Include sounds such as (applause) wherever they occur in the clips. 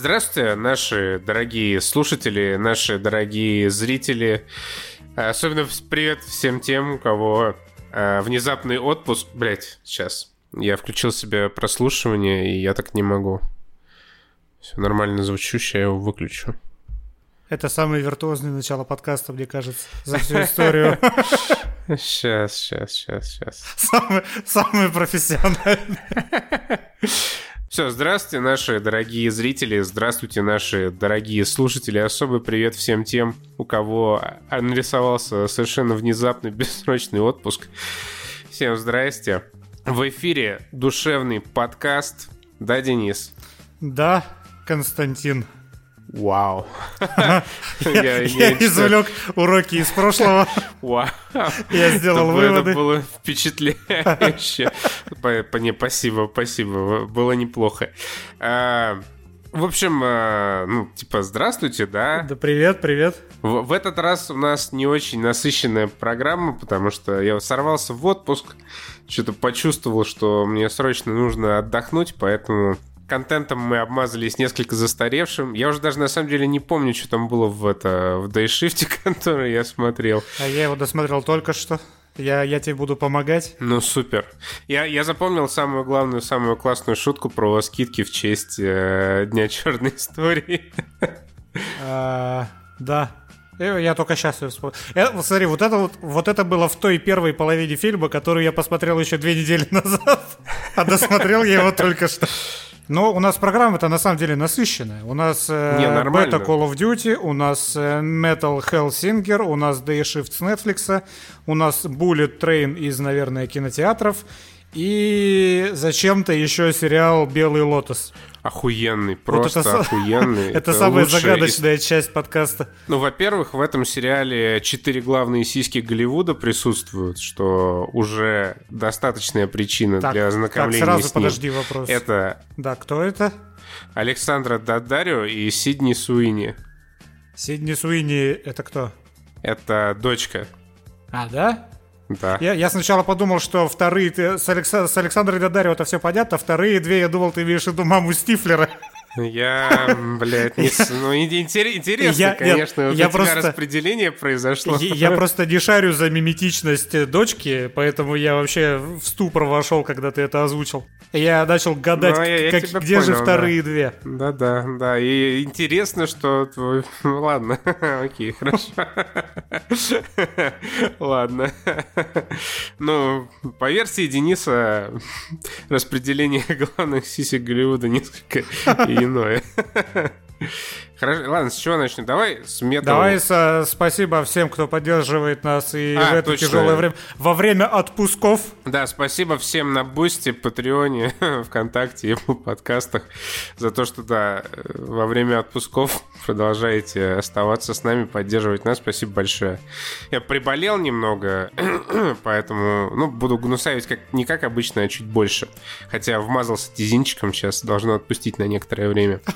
Здравствуйте, наши дорогие слушатели, наши дорогие зрители. Особенно привет всем тем, у кого э, внезапный отпуск. Блять, сейчас. Я включил себе прослушивание, и я так не могу. Все нормально звучу, сейчас я его выключу. Это самое виртуозное начало подкаста, мне кажется, за всю историю. (laughs) Сейчас, сейчас, сейчас, сейчас. Самое, самое профессиональное. (laughs) Все, здравствуйте, наши дорогие зрители, здравствуйте, наши дорогие слушатели. Особый привет всем тем, у кого нарисовался совершенно внезапный (laughs) бессрочный отпуск. Всем здрасте. В эфире душевный подкаст. Да, Денис? Да, Константин. Вау. Я извлек уроки из прошлого. Вау. Я сделал выводы. Это было впечатляюще. Спасибо, спасибо. Было неплохо. А, в общем, а, ну, типа, здравствуйте, да? Да привет, привет. В, в этот раз у нас не очень насыщенная программа, потому что я сорвался в отпуск, что-то почувствовал, что мне срочно нужно отдохнуть, поэтому контентом мы обмазались несколько застаревшим. Я уже даже на самом деле не помню, что там было в, это, в Dayshift, (laughs) который я смотрел. А я его досмотрел только что. Я, я тебе буду помогать. Ну, супер. Я, я запомнил самую главную, самую классную шутку про скидки в честь э, Дня черной истории. (laughs) А, да, я только сейчас ее вспомнил. Э, смотри, вот это вот, вот это было в той первой половине фильма, которую я посмотрел еще две недели (laughs) назад, а досмотрел я его только что. Но у нас программа-то на самом деле насыщенная. У нас э, Не, Beta Call of Duty, у нас э, Metal Hellsinger, у нас Day Shift с Netflix, у нас Bullet Train из, наверное, кинотеатров. И зачем-то еще сериал Белый лотос. Охуенный, просто вот это, охуенный. (laughs) Это, это самая загадочная из... часть подкаста. Ну, во-первых, в этом сериале четыре главные сиськи Голливуда присутствуют, что уже достаточная причина так, для ознакомления так, сразу с ним. подожди вопрос. Это... Да, кто это? Александра Дадарио и Сидни Суини. Сидни Суини это кто? Это дочка. А, да? Да. Я, я сначала подумал, что вторые ты, с, Алекса, с Александрой Дадарио это все понятно, вторые две, я думал, ты имеешь в виду маму Стифлера. Я, блядь, не... ну, интересно, я, конечно, я, вот я просто... распределение произошло. Я, я просто не шарю за миметичность дочки, поэтому я вообще в ступор вошел, когда ты это озвучил. Я начал гадать, ну, я, как, где понял, же вторые да. две. Да-да, да, и интересно, что... Ну, ладно, (laughs) окей, хорошо. Ладно. Ну, по версии Дениса, распределение (laughs) главных сисек Голливуда несколько иное. Хорошо, ладно, с чего начнем? Давай с металла. Давай со, спасибо всем, кто поддерживает нас и а, в это точно. тяжелое время. Во время отпусков. Да, спасибо всем на Бусти, Патреоне, (laughs) ВКонтакте и подкастах за то, что, да, во время отпусков продолжаете оставаться с нами, поддерживать нас. Спасибо большое. Я приболел немного, (clears throat) поэтому, ну, буду гнусавить как, не как обычно, а чуть больше. Хотя вмазался тизинчиком, сейчас должно отпустить на некоторое время. (laughs)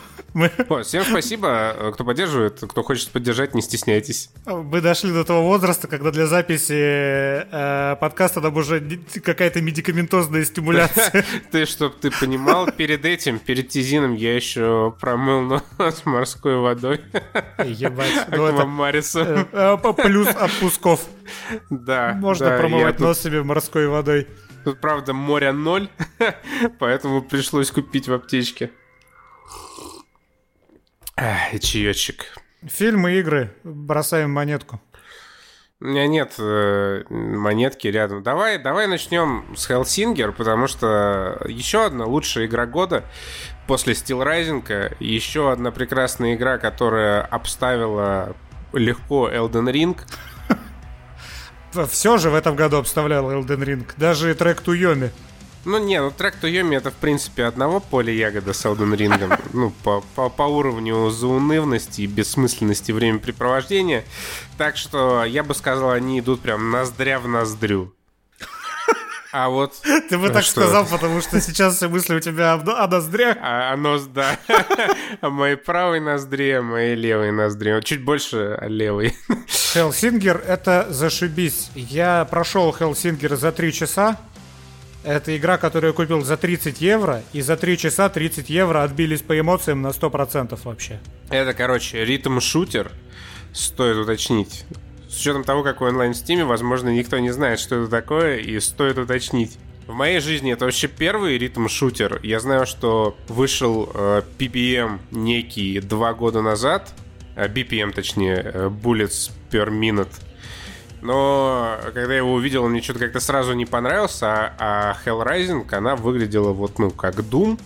Вот, всем спасибо. Э, кто поддерживает, кто хочет поддержать, не стесняйтесь. Мы дошли до того возраста, когда для записи э, подкаста нам уже какая-то медикаментозная стимуляция. (laughs) Ты, чтоб ты понимал, перед этим, перед тизином я еще промыл нос морской водой. Ебать. Ну. Э, э, плюс отпусков. Да. Можно промывать нос себе морской водой. Тут, правда, моря ноль, (laughs) поэтому пришлось купить в аптечке. Эх, чаечек. Фильмы, игры. Бросаем монетку. У меня нет э, монетки рядом. Давай, давай начнем с Hellsinger, потому что еще одна лучшая игра года после Steel Rising. Еще одна прекрасная игра, которая обставила легко Elden Ring. (laughs) Все же в этом году обставлял Elden Ring. Даже трек Туйоми. Ну не, ну трек Туйоми это в принципе одного поля ягода с Elden Ring. (laughs) Ну, по, по, по уровню заунывности и бессмысленности времяпрепровождения. Так что я бы сказал, они идут прям ноздря в ноздрю. А вот... (laughs) Ты бы так что? сказал, потому что сейчас все мысли у тебя о, ноздрях. А, о нос, да. (laughs) О моей правой ноздре, о моей левой ноздре. Чуть больше о левой. Хелсингер — это зашибись. Я прошел Хелсингер за три часа. Это игра, которую я купил за 30 евро, и за 3 часа 30 евро отбились по эмоциям на 100% вообще. Это, короче, ритм-шутер, стоит уточнить. С учетом того, какой онлайн в Steam, возможно, никто не знает, что это такое, и стоит уточнить. В моей жизни это вообще первый ритм-шутер. Я знаю, что вышел э, PPM некий два года назад, э, BPM точнее, э, Bullets per Minute. Но когда я его увидел, мне что-то как-то сразу не понравился, а, а Hell Rising, она выглядела вот, ну, как Doom,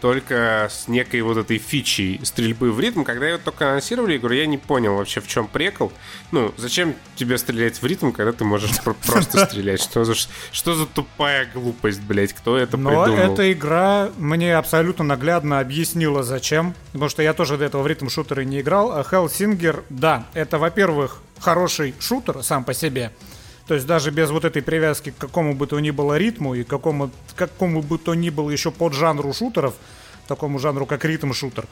только с некой вот этой фичей стрельбы в ритм. Когда ее только анонсировали игру, я не понял вообще, в чем прикол. Ну, зачем тебе стрелять в ритм, когда ты можешь (laughs) просто стрелять? Что за, что за тупая глупость, блядь? Кто это придумал? Но эта игра мне абсолютно наглядно объяснила, зачем. Потому что я тоже до этого в ритм-шутеры не играл. А Hellsinger, да, это, во-первых, хороший шутер сам по себе. То есть даже без вот этой привязки к какому бы то ни было ритму и какому, какому бы то ни было еще под жанру шутеров, такому жанру как ритм-шутер,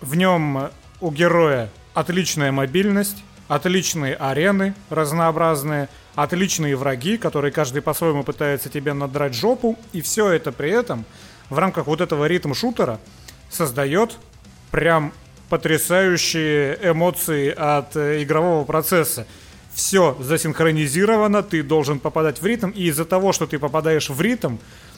в нем у героя отличная мобильность, отличные арены разнообразные, отличные враги, которые каждый по-своему пытается тебе надрать жопу, и все это при этом в рамках вот этого ритм-шутера создает прям потрясающие эмоции от э, игрового процесса все засинхронизировано, ты должен попадать в ритм, и из-за того, что ты попадаешь в ритм,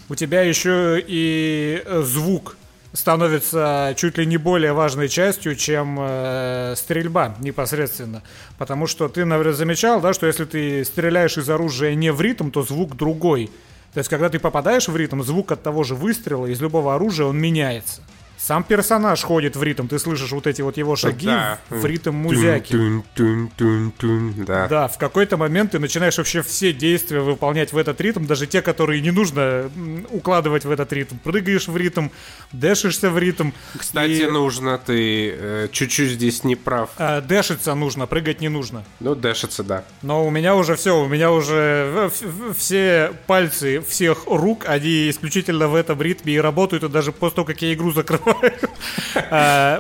у тебя еще и э, звук становится чуть ли не более важной частью, чем э, стрельба непосредственно. Потому что ты, наверное, замечал, да, что если ты стреляешь из оружия не в ритм, то звук другой. То есть, когда ты попадаешь в ритм, звук от того же выстрела из любого оружия, он меняется. Сам персонаж ходит в ритм, ты слышишь вот эти вот его шаги да. в, ритм музяки. Тун, тун, тун, тун, да. да, в какой-то момент ты начинаешь вообще все действия выполнять в этот ритм, даже те, которые не нужно укладывать в этот ритм. Прыгаешь в ритм, дэшишься в ритм. Кстати, и... нужно, ты э, чуть-чуть здесь не прав. Э, дэшиться нужно, прыгать не нужно. Ну, дэшиться, да. Но у меня уже все, у меня уже все пальцы всех рук, они исключительно в этом ритме и работают, и даже после того, как я игру закрываю,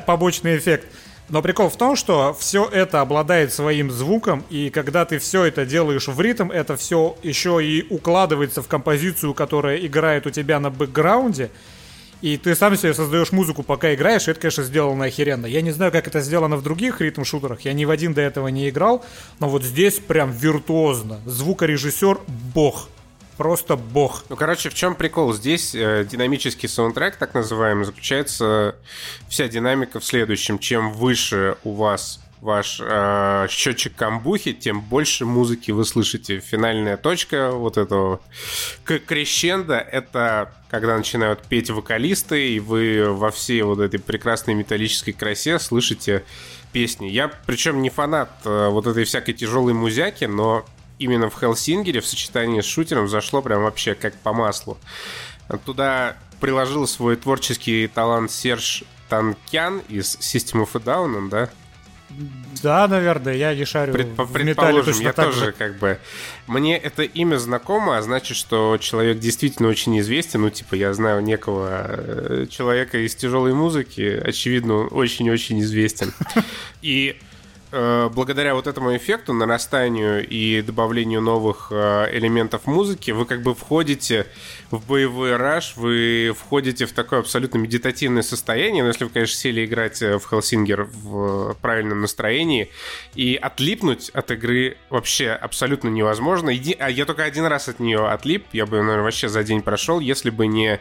побочный эффект. Но прикол в том, что все это обладает своим звуком, и когда ты все это делаешь в ритм, это все еще и укладывается в композицию, которая играет у тебя на бэкграунде, и ты сам себе создаешь музыку, пока играешь, и это, конечно, сделано охеренно. Я не знаю, как это сделано в других ритм-шутерах, я ни в один до этого не играл, но вот здесь прям виртуозно. Звукорежиссер — бог просто бог. Ну, короче, в чем прикол? Здесь э, динамический саундтрек, так называемый, заключается вся динамика в следующем. Чем выше у вас ваш э, счетчик камбухи, тем больше музыки вы слышите. Финальная точка вот этого крещенда — это когда начинают петь вокалисты, и вы во всей вот этой прекрасной металлической красе слышите песни. Я, причем, не фанат э, вот этой всякой тяжелой музяки, но именно в Хелсингере в сочетании с шутером зашло прям вообще как по маслу. Туда приложил свой творческий талант Серж Танкян из System of a Down, да? Да, наверное, я не шарю Предп- в Предположим, я тоже же. как бы... Мне это имя знакомо, а значит, что человек действительно очень известен. Ну, типа, я знаю некого э, человека из тяжелой музыки, очевидно, очень-очень известен. (laughs) И благодаря вот этому эффекту, нарастанию и добавлению новых э, элементов музыки, вы как бы входите в боевой раш, вы входите в такое абсолютно медитативное состояние, но если вы, конечно, сели играть э, в Хелсингер в правильном настроении, и отлипнуть от игры вообще абсолютно невозможно. Еди... А я только один раз от нее отлип, я бы, наверное, вообще за день прошел, если бы не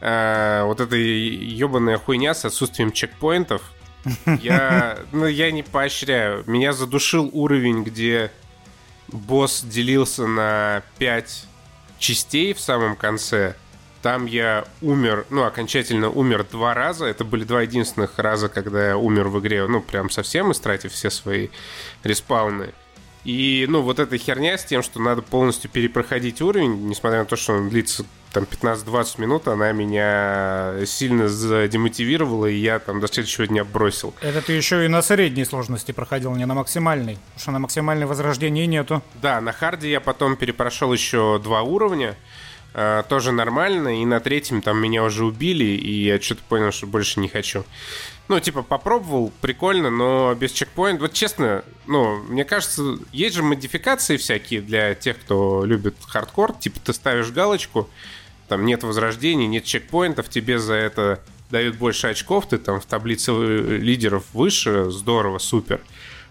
э, вот эта ебаная хуйня с отсутствием чекпоинтов, я, ну, я не поощряю. Меня задушил уровень, где босс делился на пять частей в самом конце. Там я умер, ну, окончательно умер два раза. Это были два единственных раза, когда я умер в игре, ну, прям совсем истратив все свои респауны. И, ну, вот эта херня с тем, что надо полностью перепроходить уровень, несмотря на то, что он длится там 15-20 минут, она меня сильно задемотивировала, и я там до следующего дня бросил. Это ты еще и на средней сложности проходил, не на максимальной, потому что на максимальной возрождения нету. Да, на харде я потом перепрошел еще два уровня, э, тоже нормально, и на третьем там меня уже убили, и я что-то понял, что больше не хочу. Ну, типа, попробовал, прикольно, но без чекпоинта. Вот честно, ну, мне кажется, есть же модификации всякие для тех, кто любит хардкор. Типа, ты ставишь галочку, там нет возрождений, нет чекпоинтов, тебе за это дают больше очков, ты там в таблице лидеров выше, здорово, супер.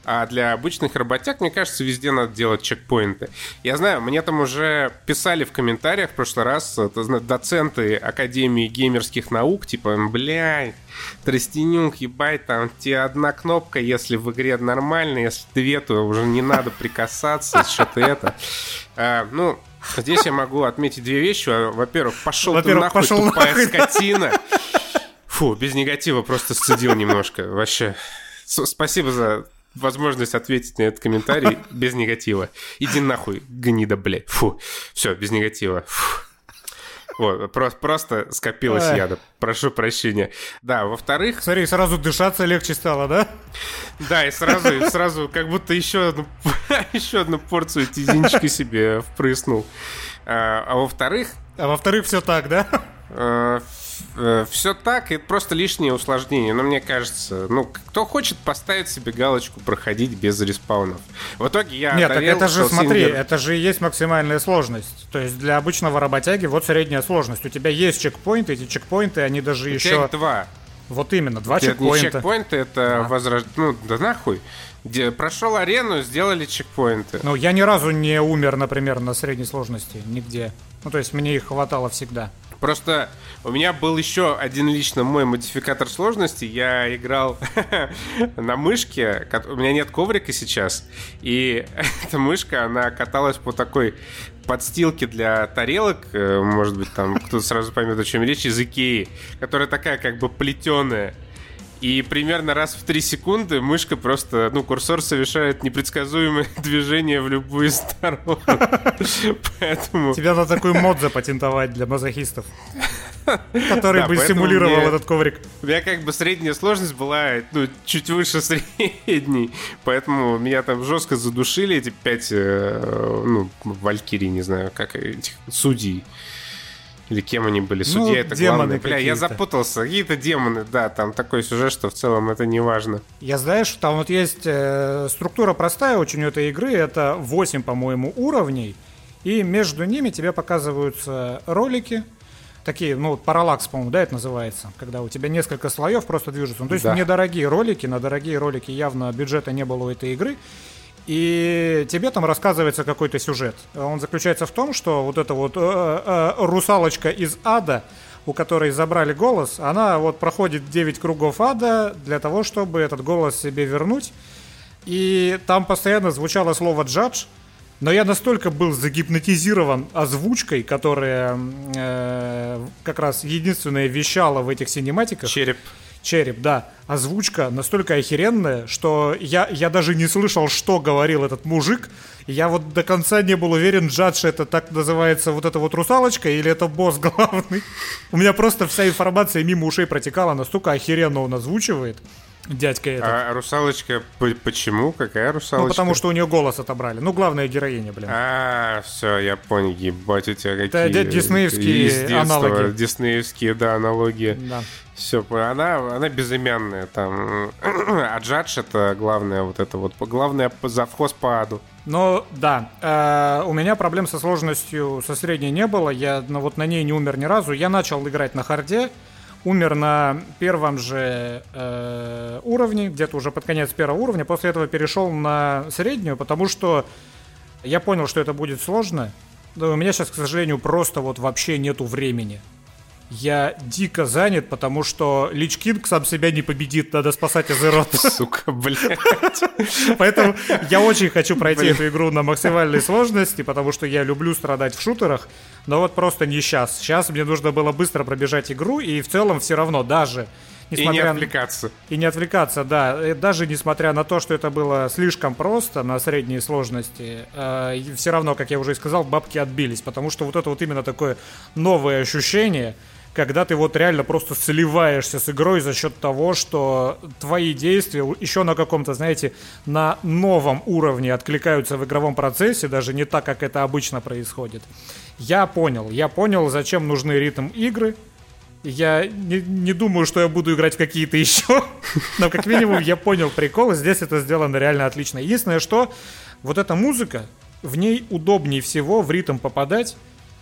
А для обычных работяг, мне кажется, везде надо делать чекпоинты. Я знаю, мне там уже писали в комментариях в прошлый раз это, доценты Академии геймерских наук, типа, блядь, Тростенюк, ебать, там тебе одна кнопка, если в игре нормально, если две, то уже не надо прикасаться, (laughs) что-то это. А, ну, здесь я могу отметить две вещи. Во-первых, пошел ты нахуй, пошел тупая нахуй. скотина. Фу, без негатива просто сцедил немножко. Вообще. Спасибо за возможность ответить на этот комментарий (laughs) без негатива. Иди нахуй, гнида, блядь. Фу, все, без негатива. Фу. Вот, просто, просто скопилось Эх. яда. Прошу прощения. Да, во-вторых... Смотри, сразу дышаться легче стало, да? Да, и сразу, и сразу как будто еще одну, (laughs) еще одну порцию тизинчика себе впрыснул. А, а во-вторых... А во-вторых, все так, да? Э, все так, это просто лишнее усложнение. Но мне кажется, ну, кто хочет поставить себе галочку проходить без респаунов. В итоге я Нет, так это же, смотри, это же и есть максимальная сложность. То есть для обычного работяги вот средняя сложность. У тебя есть чекпоинты, эти чекпоинты, они даже У еще... два. Вот именно, два это чекпоинта. Не чекпоинты, это а. возрож... Ну, да нахуй. Где прошел арену, сделали чекпоинты. Ну, я ни разу не умер, например, на средней сложности. Нигде. Ну, то есть мне их хватало всегда. Просто у меня был еще один лично мой модификатор сложности. Я играл (laughs) на мышке. У меня нет коврика сейчас. И (laughs) эта мышка, она каталась по такой подстилке для тарелок, э, может быть, там кто-то сразу поймет, о чем речь, из Икеи, которая такая как бы плетеная. И примерно раз в 3 секунды мышка просто, ну, курсор совершает непредсказуемое (laughs) движение в любую сторону. (laughs) Поэтому... Тебе надо такой мод запатентовать для мазохистов. (laughs) Который да, бы симулировал мне, этот коврик. У меня как бы средняя сложность была ну, чуть выше средней. Поэтому меня там жестко задушили эти пять, э, ну, валькирий, не знаю, как этих судей. Или кем они были? Судья ну, это демоны главное. Бля, я запутался. Какие-то демоны, да, там такой сюжет, что в целом это не важно. Я знаешь, там вот есть э, структура простая очень у этой игры. Это 8, по-моему, уровней. И между ними тебе показываются ролики, такие, ну, параллакс, по-моему, да, это называется, когда у тебя несколько слоев просто движутся. Ну, то есть да. недорогие ролики, на дорогие ролики явно бюджета не было у этой игры. И тебе там рассказывается какой-то сюжет. Он заключается в том, что вот эта вот э, э, русалочка из ада, у которой забрали голос, она вот проходит 9 кругов ада для того, чтобы этот голос себе вернуть. И там постоянно звучало слово «джадж», но я настолько был загипнотизирован озвучкой, которая э, как раз единственная вещала в этих синематиках. Череп. Череп, да. Озвучка настолько охеренная, что я, я даже не слышал, что говорил этот мужик. Я вот до конца не был уверен, Джадж это так называется вот эта вот русалочка или это босс (laughs) главный. У меня просто вся информация мимо ушей протекала, настолько охеренно он озвучивает дядька этот. А русалочка почему? Какая русалочка? Ну, потому что у нее голос отобрали. Ну, главная героиня, блин. А, все, я понял, ебать, у тебя какие... Это диснеевские аналоги. Диснеевские, да, аналогии. Да. Все, она, она безымянная там. (clears throat) А Джадж это главное вот это вот, главное завхоз по аду. Ну, да. Э, у меня проблем со сложностью со средней не было. Я ну, вот на ней не умер ни разу. Я начал играть на харде умер на первом же э, уровне, где-то уже под конец первого уровня. После этого перешел на среднюю, потому что я понял, что это будет сложно. Да, у меня сейчас, к сожалению, просто вот вообще нету времени я дико занят, потому что Lich King сам себя не победит, надо спасать Азерот. (laughs) Сука, блядь. (laughs) Поэтому я очень хочу пройти эту игру на максимальной сложности, потому что я люблю страдать в шутерах, но вот просто не сейчас. Сейчас мне нужно было быстро пробежать игру, и в целом все равно даже Несмотря... И не отвлекаться. И не отвлекаться, да. И даже несмотря на то, что это было слишком просто на средней сложности, э, все равно, как я уже и сказал, бабки отбились. Потому что вот это вот именно такое новое ощущение – когда ты вот реально просто сливаешься с игрой за счет того, что твои действия еще на каком-то, знаете, на новом уровне откликаются в игровом процессе, даже не так, как это обычно происходит. Я понял, я понял, зачем нужны ритм игры, я не, не думаю, что я буду играть в какие-то (laughs) еще, но как минимум я понял прикол, здесь это сделано реально отлично. Единственное, что вот эта музыка, в ней удобнее всего в ритм попадать.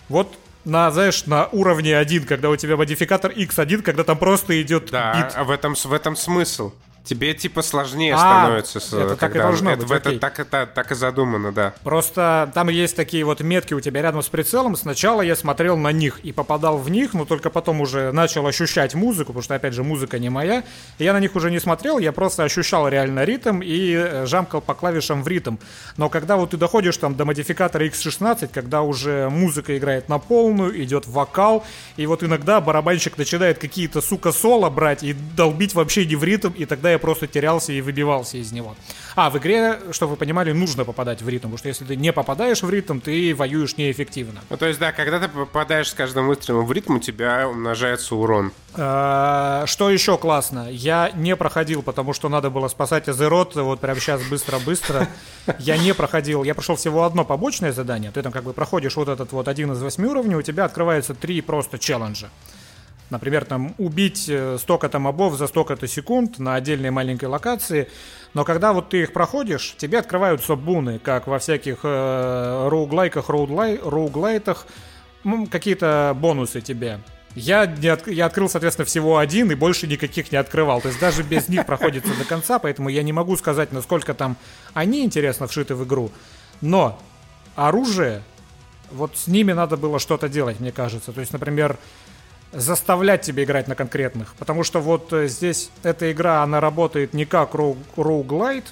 Вот на, знаешь, на уровне 1, когда у тебя модификатор X1, когда там просто идет да, бит. а в этом, в этом смысл. Тебе типа сложнее А, становится. это так и когда- должно это, быть, это окей. так, это, так и задумано, да. Просто там есть такие вот метки у тебя рядом с прицелом. Сначала я смотрел на них и попадал в них, но только потом уже начал ощущать музыку, потому что, опять же, музыка не моя. И я на них уже не смотрел, я просто ощущал реально ритм и э, жамкал по клавишам в ритм. Но когда вот ты доходишь там до модификатора X16, когда уже музыка играет на полную, идет вокал, и вот иногда барабанщик начинает какие-то, сука, соло брать и долбить вообще не в ритм, и тогда я просто терялся и выбивался из него. А, в игре, чтобы вы понимали, нужно попадать в ритм, потому что если ты не попадаешь в ритм, ты воюешь неэффективно. Ну, то есть, да, когда ты попадаешь с каждым выстрелом в ритм, у тебя умножается урон. Э, Что еще классно? Я не проходил, потому что надо было спасать Азерот, вот прямо сейчас быстро-быстро. Я не проходил, я прошел всего одно побочное задание. Ты там как бы проходишь вот этот вот один из восьми уровней, у тебя открывается три просто челленджа. Например, там убить э, столько-то мобов за столько-то секунд на отдельной маленькой локации. Но когда вот ты их проходишь, тебе открываются буны, как во всяких э, роуглайках, роудлай, роуглайтах, какие-то бонусы тебе. Я, не от- я открыл, соответственно, всего один и больше никаких не открывал. То есть даже без них проходится до конца, поэтому я не могу сказать, насколько там они интересно вшиты в игру. Но оружие, вот с ними надо было что-то делать, мне кажется. То есть, например, заставлять тебя играть на конкретных. Потому что вот э, здесь эта игра, она работает не как роу- роуглайт.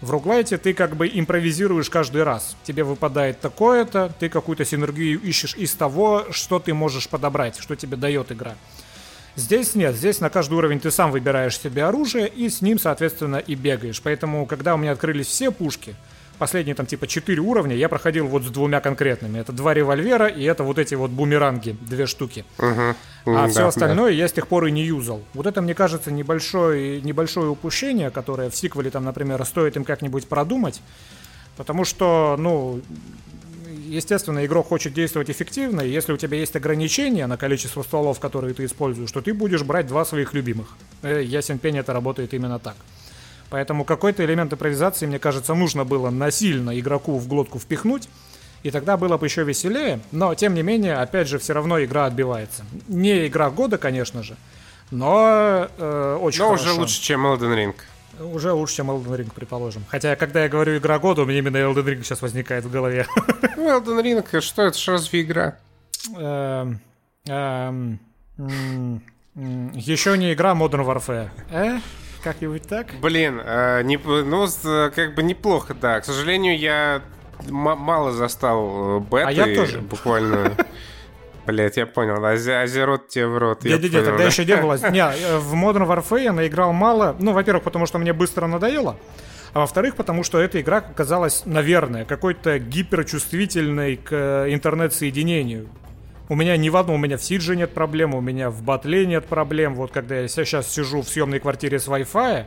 В роуглайте ты как бы импровизируешь каждый раз. Тебе выпадает такое-то, ты какую-то синергию ищешь из того, что ты можешь подобрать, что тебе дает игра. Здесь нет, здесь на каждый уровень ты сам выбираешь себе оружие и с ним, соответственно, и бегаешь. Поэтому, когда у меня открылись все пушки, последние там типа 4 уровня, я проходил вот с двумя конкретными. Это два револьвера и это вот эти вот бумеранги, две штуки. А М, все да, остальное я с тех пор и не юзал. Вот это, мне кажется, небольшое, небольшое упущение, которое в сиквеле там, например, стоит им как-нибудь продумать. Потому что, ну, естественно, игрок хочет действовать эффективно, и если у тебя есть ограничения на количество стволов, которые ты используешь, то ты будешь брать два своих любимых. Э, Ясен пень, это работает именно так. Поэтому какой-то элемент импровизации, мне кажется, нужно было насильно игроку в глотку впихнуть, и тогда было бы еще веселее, но тем не менее, опять же, все равно игра отбивается. Не игра года, конечно же, но э, очень Но хорошо. уже лучше, чем Elden Ring. Уже лучше, чем Elden Ring, предположим. Хотя, когда я говорю игра года, у меня именно Elden Ring сейчас возникает в голове. Ну, Elden Ring, что это ж разве игра? Эм, эм, Еще не игра Modern Warfare. Э? Как-нибудь так? Блин, э, не, ну, с- как бы неплохо, да. К сожалению, я мало застал э, беты. А я тоже. Буквально. Блять, я понял. Азерот тебе в рот. я Не-не-не, понял, тогда да. еще не было. Не, э, в Modern Warfare я наиграл мало. Ну, во-первых, потому что мне быстро надоело. А во-вторых, потому что эта игра казалась, наверное, какой-то гиперчувствительной к э, интернет-соединению. У меня ни в одном, у меня в Сидже нет проблем, у меня в Батле нет проблем. Вот когда я сейчас сижу в съемной квартире с Wi-Fi,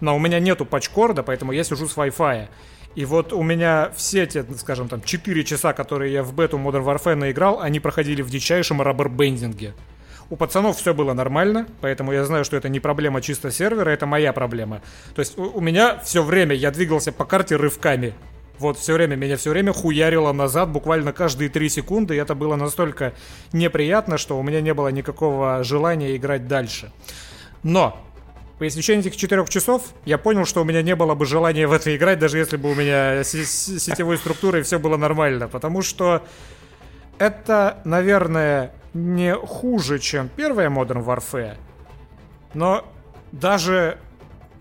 но у меня нету патчкорда, поэтому я сижу с Wi-Fi. И вот у меня все те, скажем там, 4 часа, которые я в бету Modern Warfare наиграл, они проходили в дичайшем раббербендинге. У пацанов все было нормально, поэтому я знаю, что это не проблема чисто сервера, это моя проблема. То есть у меня все время я двигался по карте рывками. Вот все время, меня все время хуярило назад, буквально каждые 3 секунды, и это было настолько неприятно, что у меня не было никакого желания играть дальше. Но по истечении этих четырех часов я понял, что у меня не было бы желания в это играть, даже если бы у меня сетевой структурой все было нормально. Потому что это, наверное, не хуже, чем первая Modern Warfare. Но даже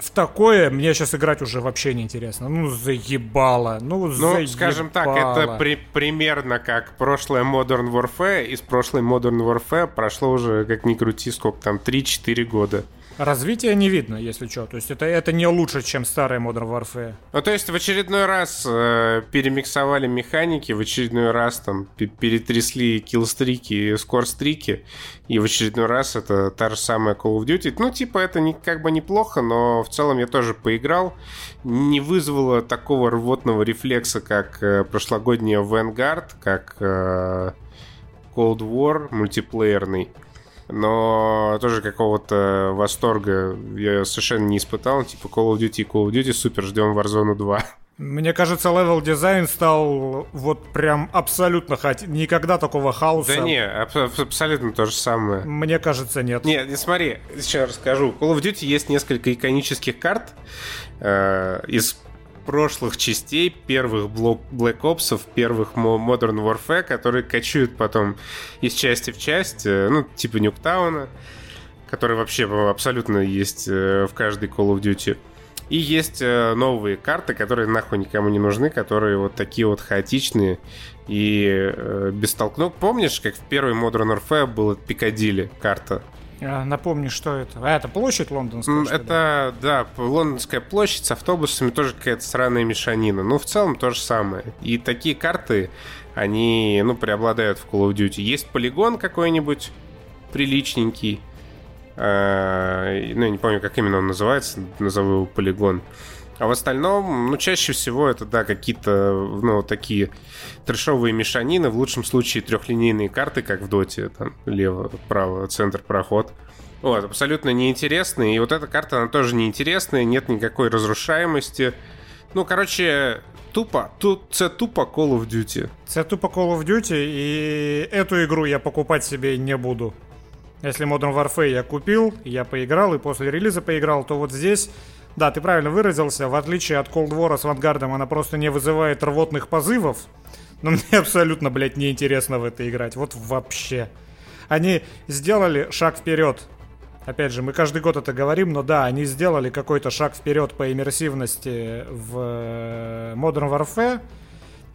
в такое мне сейчас играть уже вообще не интересно. Ну, заебало. Ну, Ну, заебало. скажем так, это при- примерно как прошлое Modern Warfare. Из прошлой Modern Warfare прошло уже, как ни крути, сколько там, 3-4 года. Развития не видно, если что. То есть это, это не лучше, чем старая Modern Warfare. Ну, то есть в очередной раз э, перемиксовали механики, в очередной раз там перетрясли киллстрики и скорстрики, и в очередной раз это та же самая Call of Duty. Ну, типа, это не, как бы неплохо, но в целом я тоже поиграл. Не вызвало такого рвотного рефлекса, как э, прошлогодняя Vanguard, как э, Cold War мультиплеерный но тоже какого-то восторга я совершенно не испытал. Типа Call of Duty, Call of Duty, супер, ждем Warzone 2. Мне кажется, level design стал вот прям абсолютно хот... Никогда такого хаоса. Да не, аб- абсолютно то же самое. Мне кажется, нет. Не, не смотри, сейчас расскажу. Call of Duty есть несколько иконических карт э, из прошлых частей, первых Black Ops, первых Modern Warfare, которые качают потом из части в часть, э, ну, типа Нюктауна, который вообще абсолютно есть э, в каждой Call of Duty. И есть э, новые карты, которые нахуй никому не нужны, которые вот такие вот хаотичные и э, бестолкнув. Помнишь, как в первой Modern Warfare была Пикадилли карта? А, напомни, что это? А, это площадь лондонская? Это, да, лондонская площадь с автобусами, тоже какая-то странная мешанина. Ну, в целом то же самое. И такие карты, они, ну, преобладают в Call of Duty. Есть полигон какой-нибудь приличненький. А, ну, я не помню, как именно он называется, назову его полигон. А в остальном, ну, чаще всего это, да, какие-то, ну, такие трешовые мешанины, в лучшем случае трехлинейные карты, как в доте, там, лево, право, центр, проход. Вот, абсолютно неинтересные. И вот эта карта, она тоже неинтересная, нет никакой разрушаемости. Ну, короче, тупо. Тут це тупо Call of Duty. Це тупо Call of Duty, и эту игру я покупать себе не буду. Если Modern Warfare я купил, я поиграл, и после релиза поиграл, то вот здесь да, ты правильно выразился. В отличие от Cold War с Вангардом, она просто не вызывает рвотных позывов. Но (laughs) мне абсолютно, блядь, неинтересно в это играть. Вот вообще. Они сделали шаг вперед. Опять же, мы каждый год это говорим, но да, они сделали какой-то шаг вперед по иммерсивности в э, Modern Warfare.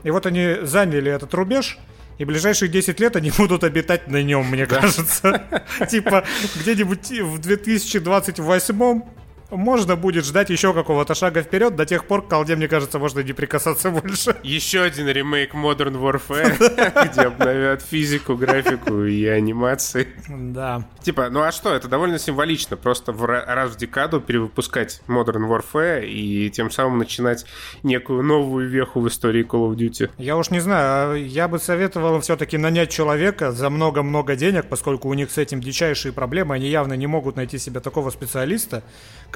И вот они заняли этот рубеж, и ближайшие 10 лет они (laughs) будут обитать на нем, мне кажется. (laughs) Типа, где-нибудь в 2028 можно будет ждать еще какого-то шага вперед до тех пор, к колде, мне кажется, можно не прикасаться больше. (laughs) Еще один ремейк Modern Warfare, (laughs) где обновят физику, графику и анимации. Да. Типа, ну а что, это довольно символично, просто в раз в декаду перевыпускать Modern Warfare и тем самым начинать некую новую веху в истории Call of Duty. Я уж не знаю, а я бы советовал все-таки нанять человека за много-много денег, поскольку у них с этим дичайшие проблемы, они явно не могут найти себе такого специалиста,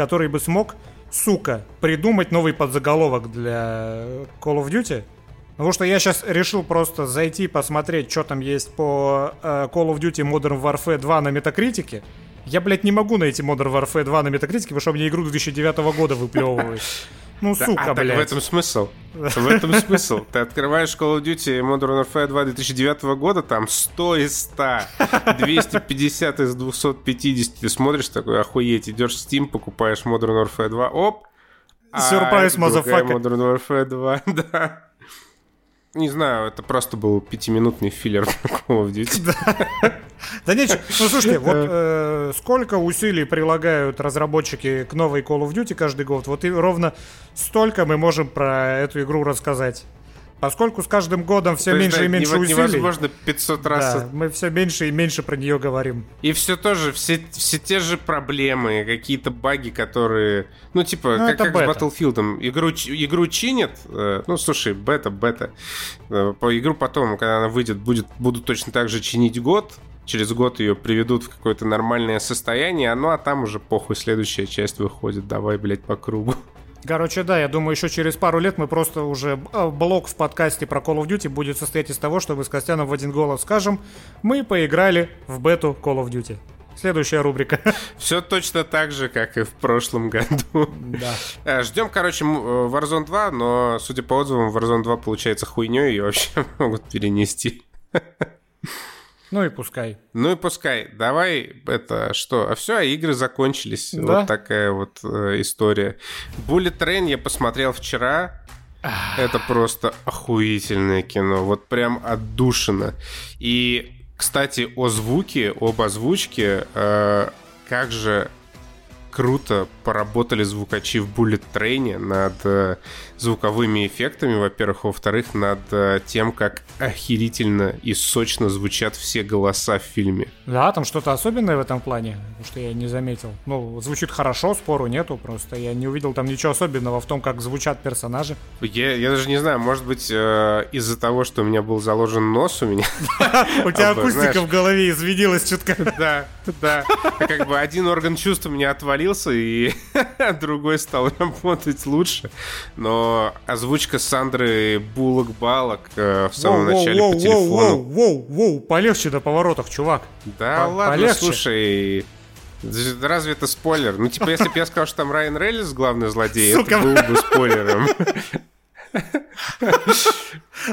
который бы смог, сука, придумать новый подзаголовок для Call of Duty. Потому что я сейчас решил просто зайти посмотреть, что там есть по э, Call of Duty Modern Warfare 2 на Метакритике. Я, блядь, не могу найти Modern Warfare 2 на Метакритике, потому что мне игру 2009 года выплевывают. (laughs) Ну, сука, а, блядь. в этом смысл. В этом смысл. Ты открываешь Call of Duty Modern Warfare 2 2009 года, там 100 из 100, 250 из 250. Ты смотришь такой, охуеть, идешь в Steam, покупаешь Modern Warfare 2, оп. Surprise, motherfucker. Modern Warfare 2, (laughs) да. Не знаю, это просто был пятиминутный филлер Call of Duty. Да, ничего. Ну, слушайте, вот э, сколько усилий прилагают разработчики к новой Call of Duty каждый год, вот и ровно столько мы можем про эту игру рассказать. Поскольку с каждым годом все То меньше да, и меньше усилий. Невозможно 500 раз. Да, мы все меньше и меньше про нее говорим. И все тоже, все, все те же проблемы, какие-то баги, которые... Ну, типа, ну, как, как с Battlefield. Игру, игру чинят. Э, ну, слушай, бета, бета. Э, по игру потом, когда она выйдет, будет, будут точно так же чинить год. Через год ее приведут в какое-то нормальное состояние. Ну, а там уже похуй, следующая часть выходит. Давай, блядь, по кругу. Короче, да, я думаю, еще через пару лет мы просто уже э, блок в подкасте про Call of Duty будет состоять из того, что мы с Костяном в один голос скажем, мы поиграли в бету Call of Duty. Следующая рубрика. (laughs) Все точно так же, как и в прошлом году. Да. Э, Ждем, короче, э, Warzone 2, но, судя по отзывам, Warzone 2 получается хуйней и вообще (laughs) могут перенести. (laughs) Ну и пускай. Ну и пускай. Давай это что? А все, а игры закончились. Да? Вот такая вот э, история. Bullet Train я посмотрел вчера. Это просто охуительное кино. Вот прям отдушина. И, кстати, о звуке, об озвучке, э, как же круто поработали звукачи в Bullet Train над э, звуковыми эффектами, во-первых, во-вторых, над э, тем, как охерительно и сочно звучат все голоса в фильме. Да, там что-то особенное в этом плане, что я не заметил. Ну, звучит хорошо, спору нету, просто я не увидел там ничего особенного в том, как звучат персонажи. Я, я даже не знаю, может быть, э, из-за того, что у меня был заложен нос у меня. (laughs) У тебя акустика в голове извинилась чутка. Да, да. Как бы один орган чувств у меня отвалился, и (laughs) другой стал работать лучше. Но озвучка Сандры Булок-Балок э, в самом Воу, начале воу, по телефону. Воу, воу, воу, полегче на поворотах, чувак. Да По- ладно, полегче. слушай. Разве это спойлер? Ну, типа, если бы я сказал, что там Райан Рейлис главный злодей, Сука. это было бы спойлером.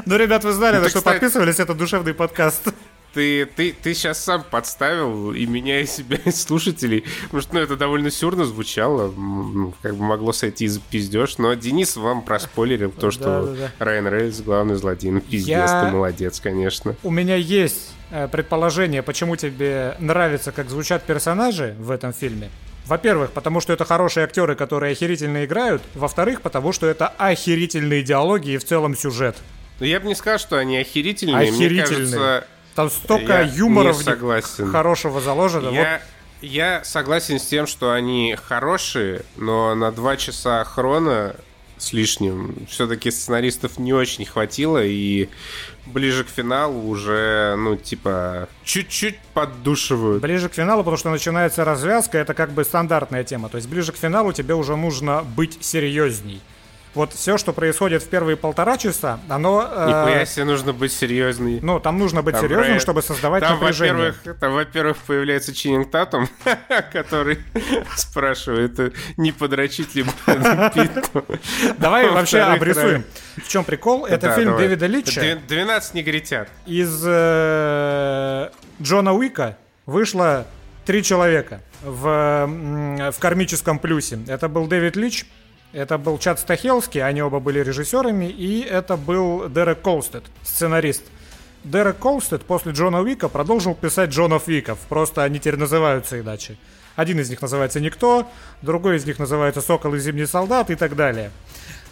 Ну, ребят, вы знали, Ну, на что подписывались, это душевный подкаст. Ты, ты, ты сейчас сам подставил и меня, и себя, и слушателей. Потому что, ну, это довольно сюрно звучало. ну, Как бы могло сойти за пиздеж. Но Денис вам проспойлерил то, что Да-да-да. Райан Рейлис главный злодей. Ну, пиздец, Я- ты молодец, конечно. У меня есть э, предположение, почему тебе нравится, как звучат персонажи в этом фильме. Во-первых, потому что это хорошие актеры, которые охерительно играют. Во-вторых, потому что это охерительные диалоги и в целом сюжет. Ну, я бы не сказал, что они охерительные. Мне Охерительные. кажется, Там столько Я юмора в них хорошего заложено. Вот я, я согласен с тем, что они хорошие, но на два часа хрона с лишним все-таки сценаристов не очень хватило, и ближе к финалу уже, ну, типа, чуть-чуть поддушивают. Ближе к финалу, потому что начинается развязка, это как бы стандартная тема. То есть ближе к финалу тебе уже нужно быть серьезней. Вот все, что происходит в первые полтора часа, оно... э, Нихуя себе нужно быть серьезный. ну, там нужно быть Там серьезным, Райан- чтобы создавать Там, напряжение. во-первых, там, во-первых, появляется Чининг Татум, (laughs) который (laughs) спрашивает, э, не подрочить ли (laughs) Питту. Давай вообще обрисуем. В чем прикол? Это фильм. Дэвида Литча. Две- 12 негритят. Из э, Джона Уика вышло три человека в, в кармическом плюсе. Это был Дэвид Лич, это был Чад Стахелский, они оба были режиссерами, и это был Дерек Колстед, сценарист. Дерек Колстед после Джона Уика продолжил писать Джонов Уиков, просто они теперь называются иначе. Один из них называется «Никто», другой из них называется «Сокол и Зимний солдат» и так далее.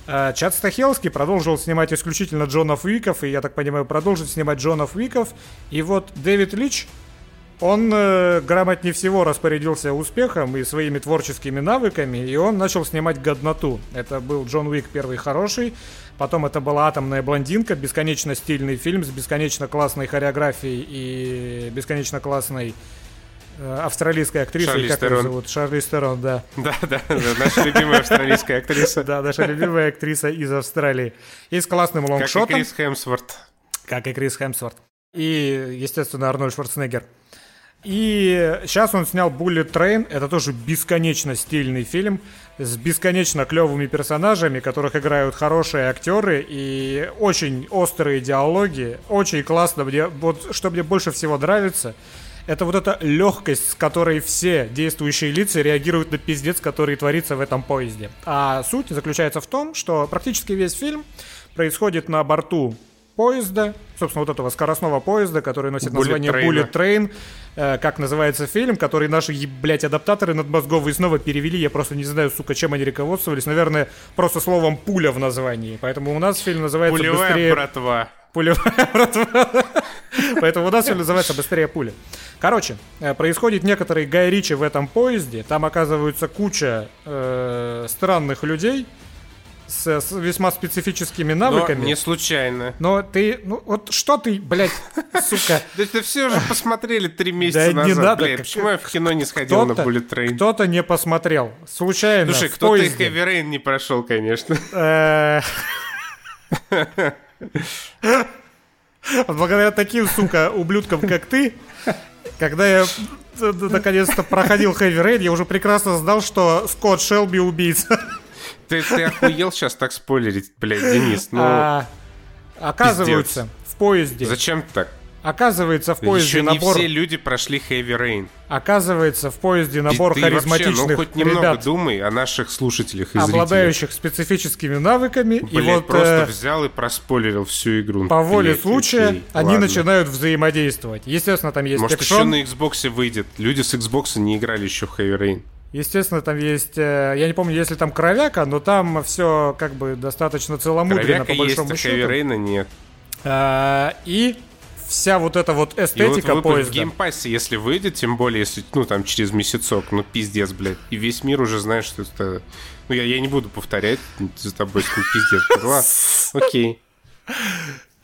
Э, Чад Стахелский продолжил снимать исключительно Джонов Уиков, и, я так понимаю, продолжит снимать Джонов Уиков. И вот Дэвид Лич, он э, грамотнее всего распорядился успехом и своими творческими навыками, и он начал снимать годноту. Это был Джон Уик первый хороший, потом это была «Атомная блондинка», бесконечно стильный фильм с бесконечно классной хореографией и бесконечно классной э, австралийской актрисой, Шарлиз как ее Терон. зовут? Шарли Стерон, да. Да, да, да, наша любимая австралийская актриса. Да, наша любимая актриса из Австралии. И с классным Как и лонгшотом, Крис Хемсворт. как и Крис Хемсворт. И, естественно, Арнольд Шварценеггер. И сейчас он снял Bullet Train. Это тоже бесконечно стильный фильм с бесконечно клевыми персонажами, которых играют хорошие актеры и очень острые диалоги. Очень классно. Мне, вот что мне больше всего нравится, это вот эта легкость, с которой все действующие лица реагируют на пиздец, который творится в этом поезде. А суть заключается в том, что практически весь фильм происходит на борту поезда, собственно, вот этого скоростного поезда, который носит Bullet название Train. Bullet Train, э, как называется фильм, который наши, блядь, адаптаторы надмозговые снова перевели, я просто не знаю, сука, чем они руководствовались, наверное, просто словом «пуля» в названии, поэтому у нас фильм называется Пулевая «Быстрее братва. Пулевая братва. (laughs) Поэтому у нас фильм называется «Быстрее пули». Короче, э, происходит некоторый Гай Ричи в этом поезде. Там оказывается куча э, странных людей с, с весьма специфическими Но навыками. не случайно. Но ты, ну вот что ты, блядь, сука, (laughs) Да это все уже посмотрели три месяца Да не назад. надо, почему я в кино не сходил на Bullet Train? кто-то не посмотрел. Случайно, Слушай, кто-то и. Heavy Rain не прошел, конечно. Э, (laughs) Благодаря таким, сука, ублюдкам, как ты, когда я т- наконец-то проходил Heavy Rain, я уже прекрасно знал, что Скотт Шелби убийца. (laughs) Ты, ты охуел сейчас так спойлерить, блядь, Денис. Ну, А, оказывается, в поезде, зачем так? оказывается, в поезде Еще не набор, все люди прошли Heavy Rain. оказывается, в поезде набор ты, ты харизматичных вообще, ну, хоть немного ребят, думай о наших слушателях и зрителях. обладающих специфическими навыками, и Блядь, вот просто э, взял и проспойлерил всю игру. по воле Блядь, случая окей, они ладно. начинают взаимодействовать. Естественно, там есть Может, еще экшон. на Xbox выйдет. Люди с Xbox не играли еще в Heavy Rain. Естественно, там есть, э, я не помню, если там кровяка, но там все как бы достаточно целомудренно Кровяка по большому есть, счету. Каверейна нет. А, и вся вот эта вот И вот эстетика выпуск в поезда. геймпассе, если выйдет, тем более, если, ну, там, через месяцок, ну, пиздец, блядь. И весь мир уже знает, что это... Ну, я, я не буду повторять за тобой, что пиздец. (laughs) Окей.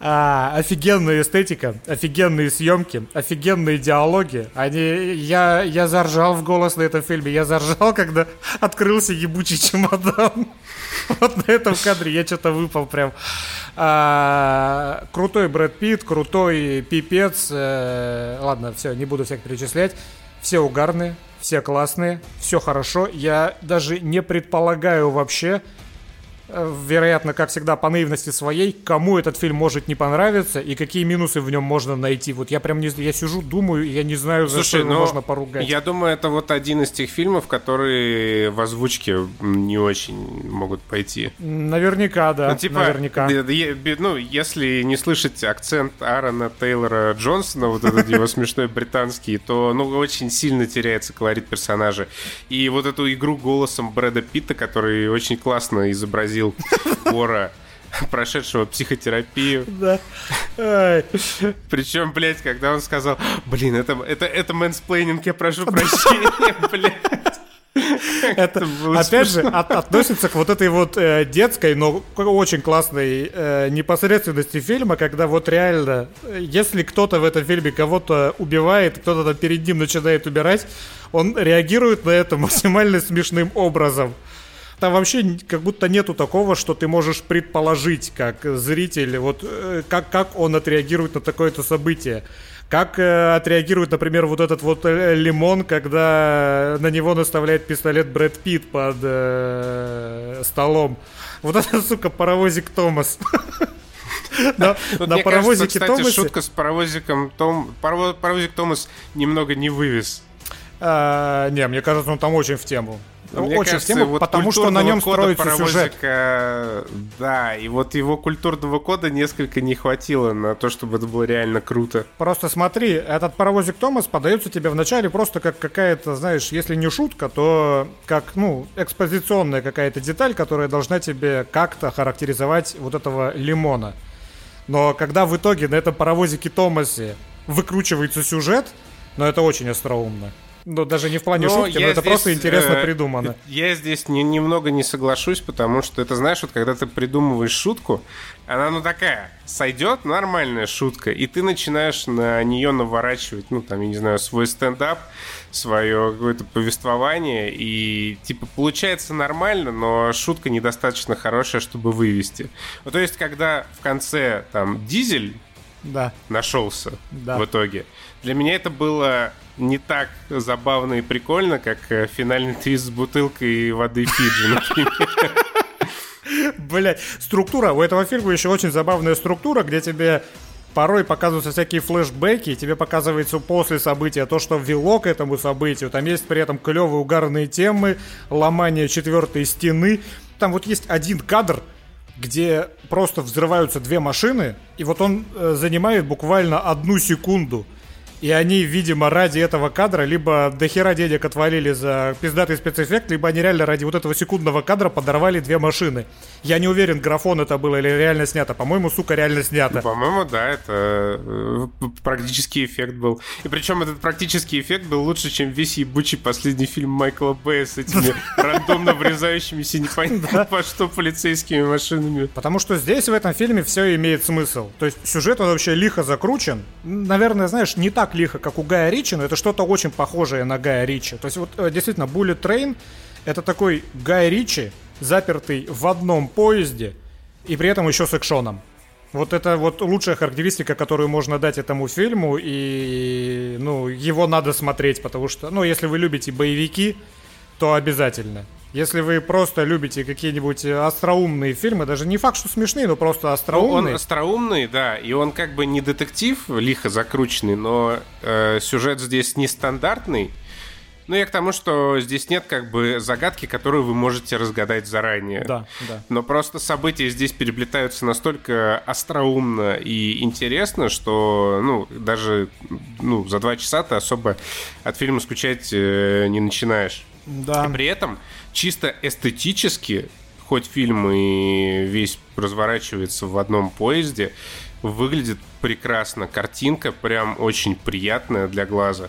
А, офигенная эстетика, офигенные съемки, офигенные диалоги. Они, я, я заржал в голос на этом фильме. Я заржал, когда открылся ебучий чемодан. (laughs) Вот на этом кадре я что-то выпал прям. А, крутой Брэд Питт, крутой пипец. Э, ладно, все, не буду всех перечислять. Все угарные, все классные, все хорошо. Я даже не предполагаю вообще, вероятно, как всегда, по наивности своей, кому этот фильм может не понравиться и какие минусы в нем можно найти. Вот я прям не я сижу, думаю, и я не знаю, за что Слушай, его ну, можно поругать. я думаю, это вот один из тех фильмов, которые в озвучке не очень могут пойти. Наверняка, да. Ну, типа, наверняка. е- ну, если не слышать акцент Аарона Тейлора Джонсона, вот этот его (laughs) смешной британский, то, ну, очень сильно теряется колорит персонажа. И вот эту игру голосом Брэда Питта, который очень классно изобразил вора, прошедшего психотерапию. Да. Причем, блядь, когда он сказал, блин, это, это, это mansplaining, я прошу прощения, блядь. Это, опять же, от- относится к вот этой вот э, детской, но очень классной э, непосредственности фильма, когда вот реально, если кто-то в этом фильме кого-то убивает, кто-то там перед ним начинает убирать, он реагирует на это (laughs) максимально смешным образом. Там вообще как будто нету такого, что ты можешь предположить, как зритель, вот э, как, как он отреагирует на такое-то событие. Как э, отреагирует, например, вот этот вот э, лимон, когда на него наставляет пистолет Брэд Питт под э, столом. Вот это, (laughs) сука, паровозик Томас. (laughs) На Вот на мне кажется, паровозике кстати, Томасе... шутка с паровозиком Том... парово- Паровозик Томас немного не вывез. А, Не, мне кажется, он там очень в тему. Мне очень кажется, в тему, вот потому что на нем кода строится сюжет. Да, и вот его культурного кода несколько не хватило на то, чтобы это было реально круто. Просто смотри, этот паровозик Томас подается тебе вначале просто как какая-то, знаешь, если не шутка, то как, ну, экспозиционная какая-то деталь, которая должна тебе как-то характеризовать вот этого лимона. Но когда в итоге на этом паровозике Томасе выкручивается сюжет, ну это очень остроумно. Ну, даже не в плане Но шутки, но это здесь, просто интересно э, придумано. Я здесь не- немного не соглашусь, потому что это, знаешь, вот когда ты придумываешь шутку, она, ну, такая, сойдет, нормальная шутка, и ты начинаешь на нее наворачивать, ну, там, я не знаю, свой стендап, свое какое-то повествование, и, типа, получается нормально, но шутка недостаточно хорошая, чтобы вывести. Ну, то есть, когда в конце, там, дизель Да. нашелся Да. в итоге. Для меня это было не так забавно и прикольно, как э, финальный твист с бутылкой воды Фиджи. (laughs) Блять, структура, у этого фильма еще очень забавная структура, где тебе порой показываются всякие флешбеки, и тебе показывается после события то, что вело к этому событию. Там есть при этом клевые угарные темы, ломание четвертой стены. Там вот есть один кадр, где просто взрываются две машины, и вот он э, занимает буквально одну секунду. И они, видимо, ради этого кадра либо дохера денег отвалили за пиздатый спецэффект, либо они реально ради вот этого секундного кадра подорвали две машины. Я не уверен, графон это было или реально снято. По-моему, сука, реально снято. По-моему, да, это э, практический эффект был. И причем этот практический эффект был лучше, чем весь ебучий последний фильм Майкла Бэя с этими (laughs) рандомно врезающимися непонятно по что полицейскими машинами. Потому что здесь в этом фильме все имеет смысл. То есть сюжет он вообще лихо закручен. Наверное, знаешь, не так лихо, как у Гая Ричи, но это что-то очень похожее на Гая Ричи. То есть вот э, действительно Bullet Train это такой Гай Ричи, запертый в одном поезде и при этом еще с экшоном. Вот это вот лучшая характеристика, которую можно дать этому фильму, и ну его надо смотреть, потому что, ну, если вы любите боевики, то обязательно. Если вы просто любите какие-нибудь остроумные фильмы, даже не факт, что смешные, но просто Ну, он остроумные, остроумный, да, и он как бы не детектив, лихо закрученный, но э, сюжет здесь нестандартный. Ну, я к тому, что здесь нет как бы загадки, которую вы можете разгадать заранее. да, да. Но просто события здесь переплетаются настолько остроумно и интересно, что, ну, даже ну, за два часа ты особо от фильма скучать э, не начинаешь. Да. И при этом чисто эстетически, хоть фильм и весь разворачивается в одном поезде, выглядит прекрасно. Картинка прям очень приятная для глаза.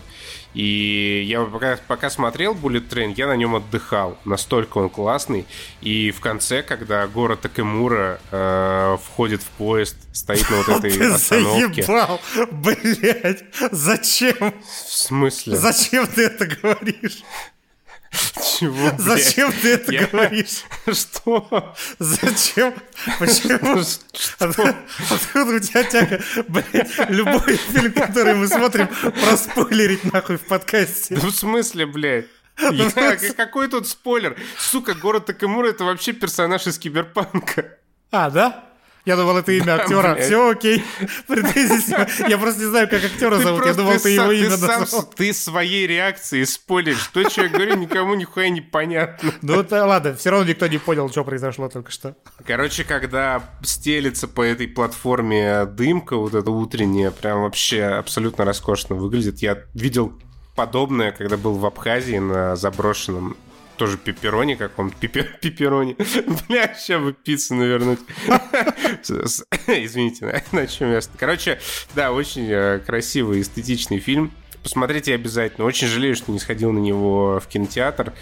И я пока, пока смотрел Bullet Train, я на нем отдыхал. Настолько он классный. И в конце, когда город Такемура э, входит в поезд, стоит на вот (laughs) этой Ты остановке. заебал! Блять, зачем? В смысле? Зачем ты это говоришь? Чего, (laughs) блядь? Зачем ты это Я- говоришь? (laughs) Что? Зачем? Почему? (laughs) От- Откуда у тебя тяга? Блять, любой фильм, который мы смотрим, проспойлерить нахуй в подкасте. Да в смысле, блядь? Я- какой тут спойлер? Сука, город Такемура это вообще персонаж из киберпанка. А, да? Я думал, это имя актера. Все окей. (laughs) Я просто не знаю, как актера зовут. Я думал, ты его имя назвал. Ты своей реакцией спойлеришь. То, что я говорю, никому нихуя не понятно. Ну, ладно, все равно никто не понял, что произошло только что. Короче, когда стелится по этой платформе дымка, вот эта утренняя, прям вообще абсолютно роскошно выглядит. Я видел подобное, когда был в Абхазии на заброшенном тоже пеппероне каком-то. Пипе- (laughs) Пепперони. Бля, сейчас бы пиццу навернуть. (laughs) (laughs) Извините, на, на чем я... Короче, да, очень э, красивый, эстетичный фильм. Посмотрите обязательно. Очень жалею, что не сходил на него в кинотеатр.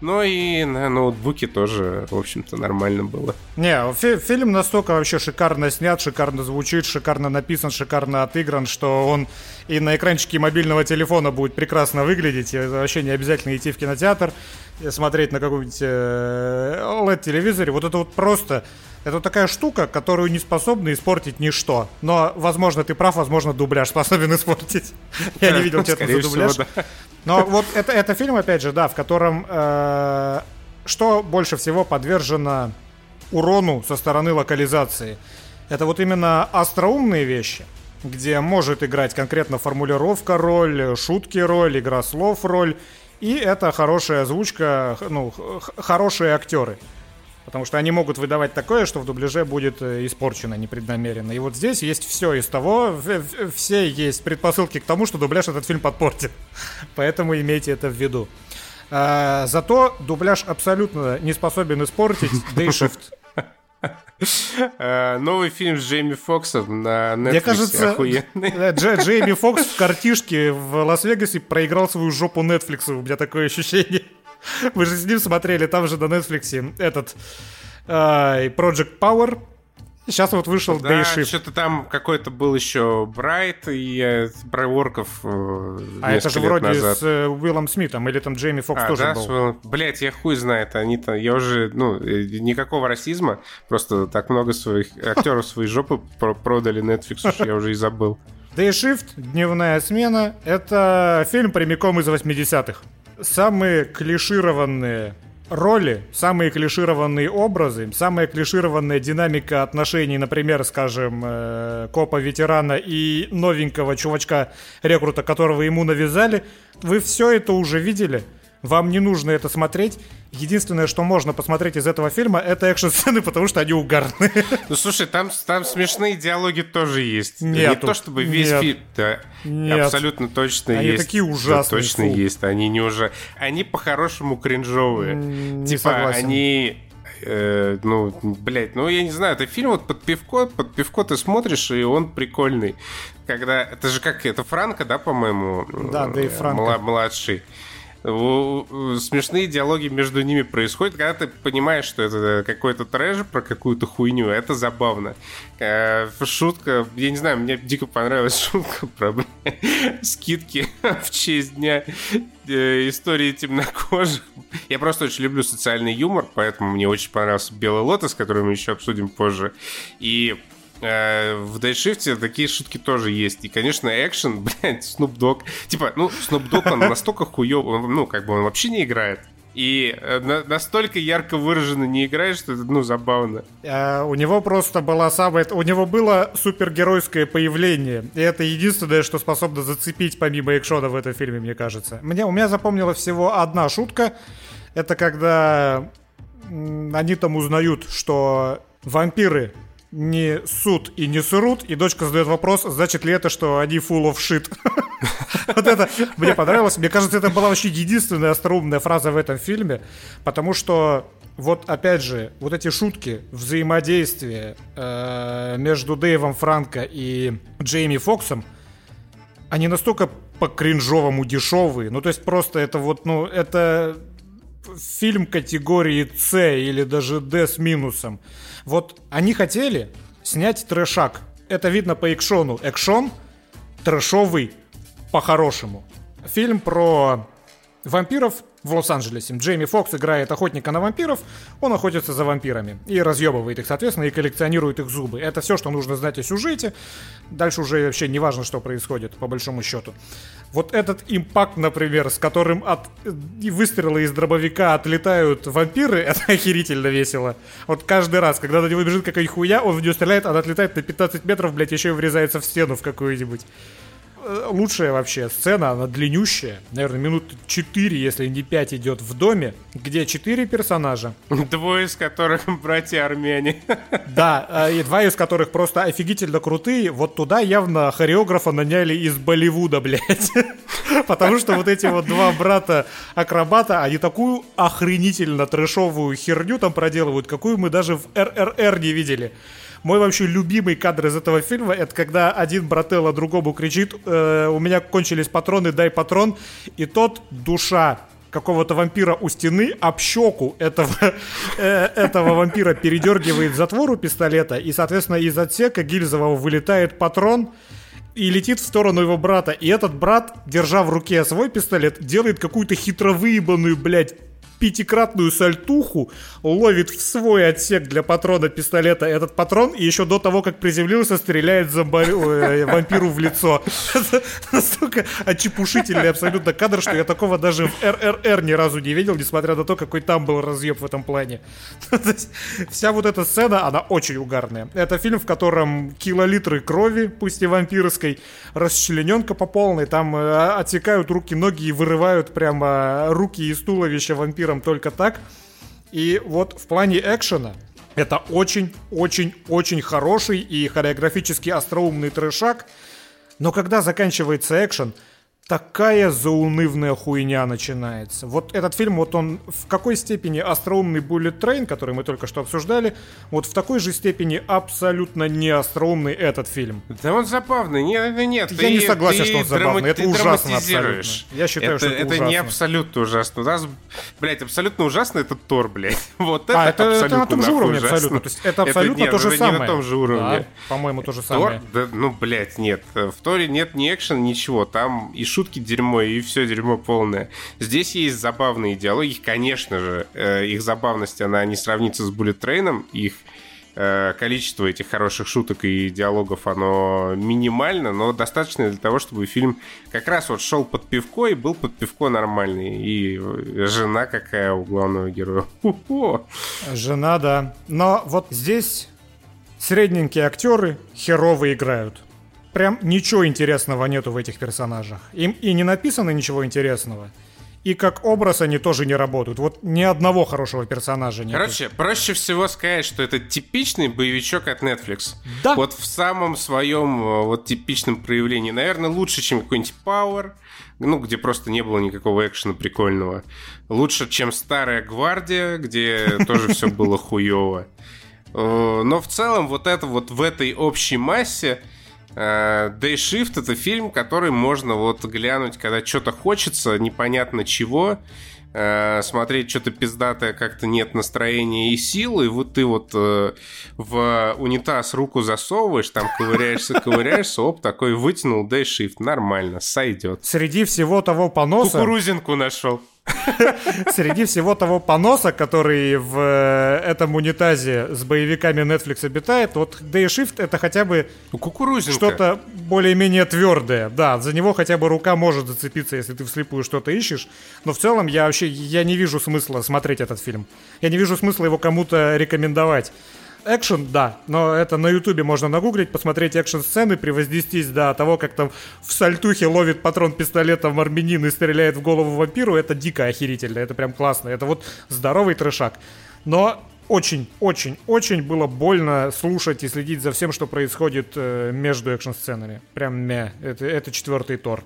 Но и на ноутбуке тоже, в общем-то, нормально было. Не, фи- фильм настолько вообще шикарно снят, шикарно звучит, шикарно написан, шикарно отыгран, что он и на экранчике мобильного телефона будет прекрасно выглядеть. И вообще не обязательно идти в кинотеатр смотреть на каком-нибудь э, LED-телевизоре. Вот это вот просто... Это такая штука, которую не способны испортить ничто. Но, возможно, ты прав, возможно, дубляж способен испортить. (laughs) Я не видел, честно, Скорее за дубляж. Но вот это, это фильм, опять же, да, в котором э, что больше всего подвержено урону со стороны локализации. Это вот именно остроумные вещи, где может играть конкретно формулировка роль, шутки роль, игра слов роль, и это хорошая озвучка, ну, хорошие актеры. Потому что они могут выдавать такое, что в дубляже будет э, испорчено непреднамеренно. И вот здесь есть все из того, все есть предпосылки к тому, что дубляж этот фильм подпортит. (laughs) Поэтому имейте это в виду. А, зато дубляж абсолютно не способен испортить (laughs) Dayshift. (laughs) Э, Новый фильм с Джейми Фоксом на Netflix Мне кажется, охуенный. Дж- Джейми Фокс в картишке в Лас-Вегасе проиграл свою жопу Netflix. У меня такое ощущение. Вы же с ним смотрели, там же на Netflix этот Project Power. Сейчас вот вышел Да, Dayshift. что-то там какой-то был еще Брайт и э, про орков э, А это же вроде назад. с э, Уиллом Смитом, или там Джейми Фокс А, тоже да, был. с Уиллом- Блядь, я хуй знает, они-то, я уже, ну, э, никакого расизма, просто так много своих актеров своей жопы про- продали Netflix, что я уже и забыл. Dayshift, дневная смена, это фильм прямиком из 80-х. Самые клишированные роли, самые клишированные образы, самая клишированная динамика отношений, например, скажем, э, копа-ветерана и новенького чувачка-рекрута, которого ему навязали, вы все это уже видели. Вам не нужно это смотреть. Единственное, что можно посмотреть из этого фильма, это экшн-сцены, потому что они угарные. Ну, слушай, там, там смешные диалоги тоже есть. Не Нету. то, чтобы весь Нет. фильм... Да, Нет. абсолютно точно Они есть. такие Да, ужасные, точно фу. есть. Они не уже... Они по-хорошему кринжовые. Не типа, согласен. они... э, ну, блядь, ну я не знаю, это фильм вот под пивко, под пивко ты смотришь, и он прикольный. Когда, это же как, это Франко, да, по-моему? Да, Дэйв Э, Франко. мла- Младший. Смешные диалоги между ними происходят, когда ты понимаешь, что это какой-то трэш про какую-то хуйню, это забавно. Э, Шутка, я не знаю, мне дико понравилась (laughs) шутка про скидки (laughs) в честь дня э, истории темнокожих. Я просто очень люблю социальный юмор, поэтому мне очень понравился Белый Лотос, который мы еще обсудим позже. И э, в Дайшифте такие шутки тоже есть. И, конечно, экшен, (laughs) блядь, Snoop Dogg. Типа, ну, Snoop Dogg, он настолько хуёв, он, ну, как бы он вообще не играет. И э, на- настолько ярко выраженно не играет, что это, ну, забавно. А, у него просто была самая... У него было супергеройское появление. И это единственное, что способно зацепить помимо экшона в этом фильме, мне кажется. Мне, у меня запомнилась всего одна шутка. Это когда они там узнают, что вампиры не суд и не срут, и дочка задает вопрос, значит ли это, что они full of shit. (laughs) Вот это мне понравилось. Мне кажется, это была вообще единственная остроумная фраза в этом фильме, потому что вот опять же, вот эти шутки, взаимодействие э, между Дэйвом Франко и Джейми Фоксом, они настолько по-кринжовому дешевые. Ну, то есть просто это вот, ну, это фильм категории С или даже D с минусом. Вот они хотели снять трэшак. Это видно по экшону. Экшон трэшовый по-хорошему. Фильм про вампиров в Лос-Анджелесе. Джейми Фокс играет охотника на вампиров, он охотится за вампирами и разъебывает их, соответственно, и коллекционирует их зубы. Это все, что нужно знать о сюжете. Дальше уже вообще не важно, что происходит, по большому счету. Вот этот импакт, например, с которым от выстрела из дробовика отлетают вампиры, (laughs) это охерительно весело. Вот каждый раз, когда на него бежит какая-нибудь хуя, он в нее стреляет, она отлетает на 15 метров, блядь, еще и врезается в стену в какую-нибудь. Э, лучшая вообще сцена, она длиннющая, наверное, минут 4, если не 5 идет в доме, где 4 персонажа. Двое из которых (laughs) братья армяне. (laughs) Да, э, и два из которых просто офигительно крутые. Вот туда явно хореографа наняли из Болливуда, (laughs) блядь. Потому что вот эти вот два брата-акробата, они такую охренительно трэшовую херню там проделывают, какую мы даже в РРР не видели. Мой вообще любимый кадр из этого фильма, это когда один брателло другому кричит, э, у меня кончились патроны, дай патрон, и тот душа какого-то вампира у стены об щеку этого, (laughs) э, этого вампира передергивает затвору пистолета, и, соответственно, из отсека гильзового вылетает патрон, и летит в сторону его брата. И этот брат, держа в руке свой пистолет, делает какую-то хитро выебанную, блядь, пятикратную сальтуху, ловит в свой отсек для патрона пистолета этот патрон, и еще до того, как приземлился, стреляет зомбарь... э, вампиру в лицо. (laughs) Настолько очепушительный абсолютно кадр, что я такого даже в РРР ни разу не видел, несмотря на то, какой там был разъеб в этом плане. (laughs) Вся вот эта сцена, она очень угарная. Это фильм, в котором килолитры крови, пусть и вампирской, расчлененка по полной, там э, отсекают руки, ноги и вырывают прямо руки из туловища вампира вампиром только так. И вот в плане экшена это очень-очень-очень хороший и хореографически остроумный трешак. Но когда заканчивается экшен, такая заунывная хуйня начинается. Вот этот фильм, вот он в какой степени остроумный Bullet Train, который мы только что обсуждали, вот в такой же степени абсолютно не остроумный этот фильм. Да он забавный, нет, нет. Я ты, не согласен, что он забавный, это ужасно абсолютно. Я считаю, это, что это, это ужасно. не абсолютно ужасно. У нас, блядь, абсолютно ужасно это Тор, блядь. (laughs) Вот а, это, это, это на том же уровне абсолютно. То есть это абсолютно это, нет, то же самое. не на том же уровне. Да, по-моему, то же самое. Тор, да, ну, блядь, нет. В Торе нет ни экшен, ничего. Там и шутки дерьмо, и все дерьмо полное. Здесь есть забавные диалоги, конечно же, э, их забавность, она не сравнится с Bullet Train, их э, количество этих хороших шуток и диалогов, оно минимально, но достаточно для того, чтобы фильм как раз вот шел под пивко и был под пивко нормальный. И жена какая у главного героя. Ху-ху. Жена, да. Но вот здесь средненькие актеры херово играют прям ничего интересного нету в этих персонажах. Им и не написано ничего интересного. И как образ они тоже не работают. Вот ни одного хорошего персонажа нет. Короче, проще всего сказать, что это типичный боевичок от Netflix. Да. Вот в самом своем э, вот типичном проявлении. Наверное, лучше, чем какой-нибудь Power, ну, где просто не было никакого экшена прикольного. Лучше, чем Старая Гвардия, где (laughs) тоже все было хуево. Э, но в целом вот это вот в этой общей массе Day Shift это фильм, который можно вот глянуть, когда что-то хочется, непонятно чего, э, смотреть что-то пиздатое, как-то нет настроения и силы, и вот ты вот э, в унитаз руку засовываешь, там ковыряешься, ковыряешься, оп, такой вытянул Day Shift, нормально, сойдет. Среди всего того поноса... Кукурузинку нашел. (laughs) Среди всего того поноса, который в э, этом унитазе с боевиками Netflix обитает, вот Day Shift это хотя бы ну, что-то более-менее твердое. Да, за него хотя бы рука может зацепиться, если ты вслепую что-то ищешь. Но в целом я вообще я не вижу смысла смотреть этот фильм. Я не вижу смысла его кому-то рекомендовать экшен, да, но это на ютубе можно нагуглить, посмотреть экшн-сцены, превознестись до того, как там в сальтухе ловит патрон пистолетом армянин и стреляет в голову вампиру, это дико охерительно, это прям классно, это вот здоровый трешак. Но очень-очень-очень было больно слушать и следить за всем, что происходит э, между экшн-сценами. Прям мя. Это, это четвертый Тор.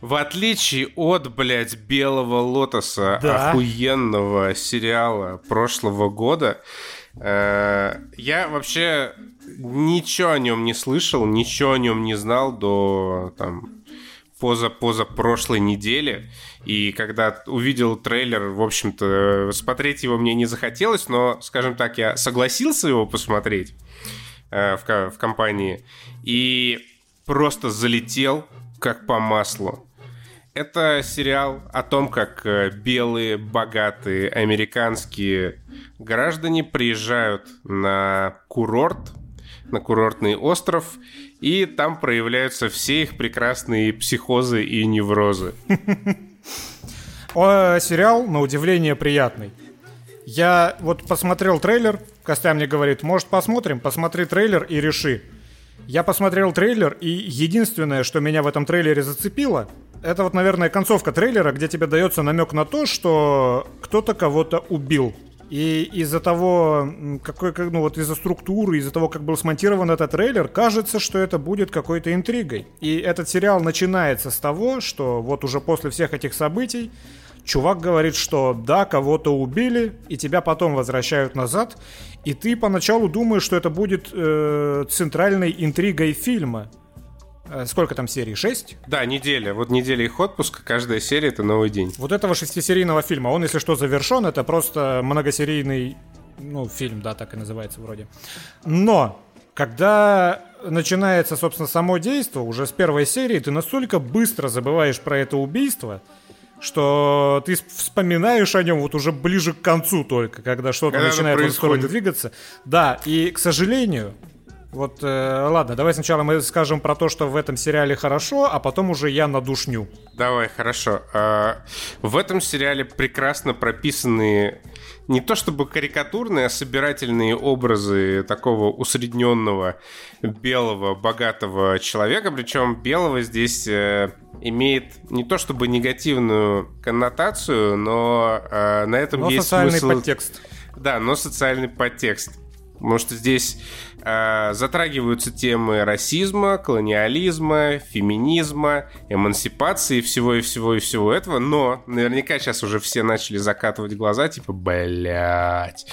В отличие от, блядь, Белого Лотоса, да. охуенного сериала прошлого года, я вообще ничего о нем не слышал, ничего о нем не знал до там поза поза прошлой недели. И когда увидел трейлер, в общем-то, смотреть его мне не захотелось, но, скажем так, я согласился его посмотреть э, в, в компании и просто залетел как по маслу. Это сериал о том, как э, белые, богатые, американские граждане приезжают на курорт, на курортный остров, и там проявляются все их прекрасные психозы и неврозы. (laughs) Сериал, на удивление, приятный. Я вот посмотрел трейлер, Костя мне говорит, может посмотрим, посмотри трейлер и реши. Я посмотрел трейлер, и единственное, что меня в этом трейлере зацепило, это вот, наверное, концовка трейлера, где тебе дается намек на то, что кто-то кого-то убил. И из-за того, какой, ну вот из-за структуры, из-за того, как был смонтирован этот трейлер, кажется, что это будет какой-то интригой. И этот сериал начинается с того, что вот уже после всех этих событий чувак говорит, что да, кого-то убили, и тебя потом возвращают назад, и ты поначалу думаешь, что это будет э, центральной интригой фильма. Э, сколько там серий? Шесть? Да, неделя. Вот неделя их отпуска, каждая серия это новый день. Вот этого шестисерийного фильма, он, если что, завершен, это просто многосерийный, ну, фильм, да, так и называется вроде. Но, когда начинается, собственно, само действие, уже с первой серии, ты настолько быстро забываешь про это убийство, что ты вспоминаешь о нем вот уже ближе к концу только, когда что-то когда начинает в двигаться. Да, и, к сожалению, вот, э, ладно, давай сначала мы скажем про то, что в этом сериале хорошо, а потом уже я надушню. Давай, хорошо. Э, в этом сериале прекрасно прописаны не то чтобы карикатурные, а собирательные образы такого усредненного белого богатого человека. Причем белого здесь э, имеет не то чтобы негативную коннотацию, но э, на этом но есть социальный смысл... подтекст. Да, но социальный подтекст. Потому что здесь затрагиваются темы расизма, колониализма, феминизма, эмансипации всего и всего и всего этого, но наверняка сейчас уже все начали закатывать глаза, типа, блядь,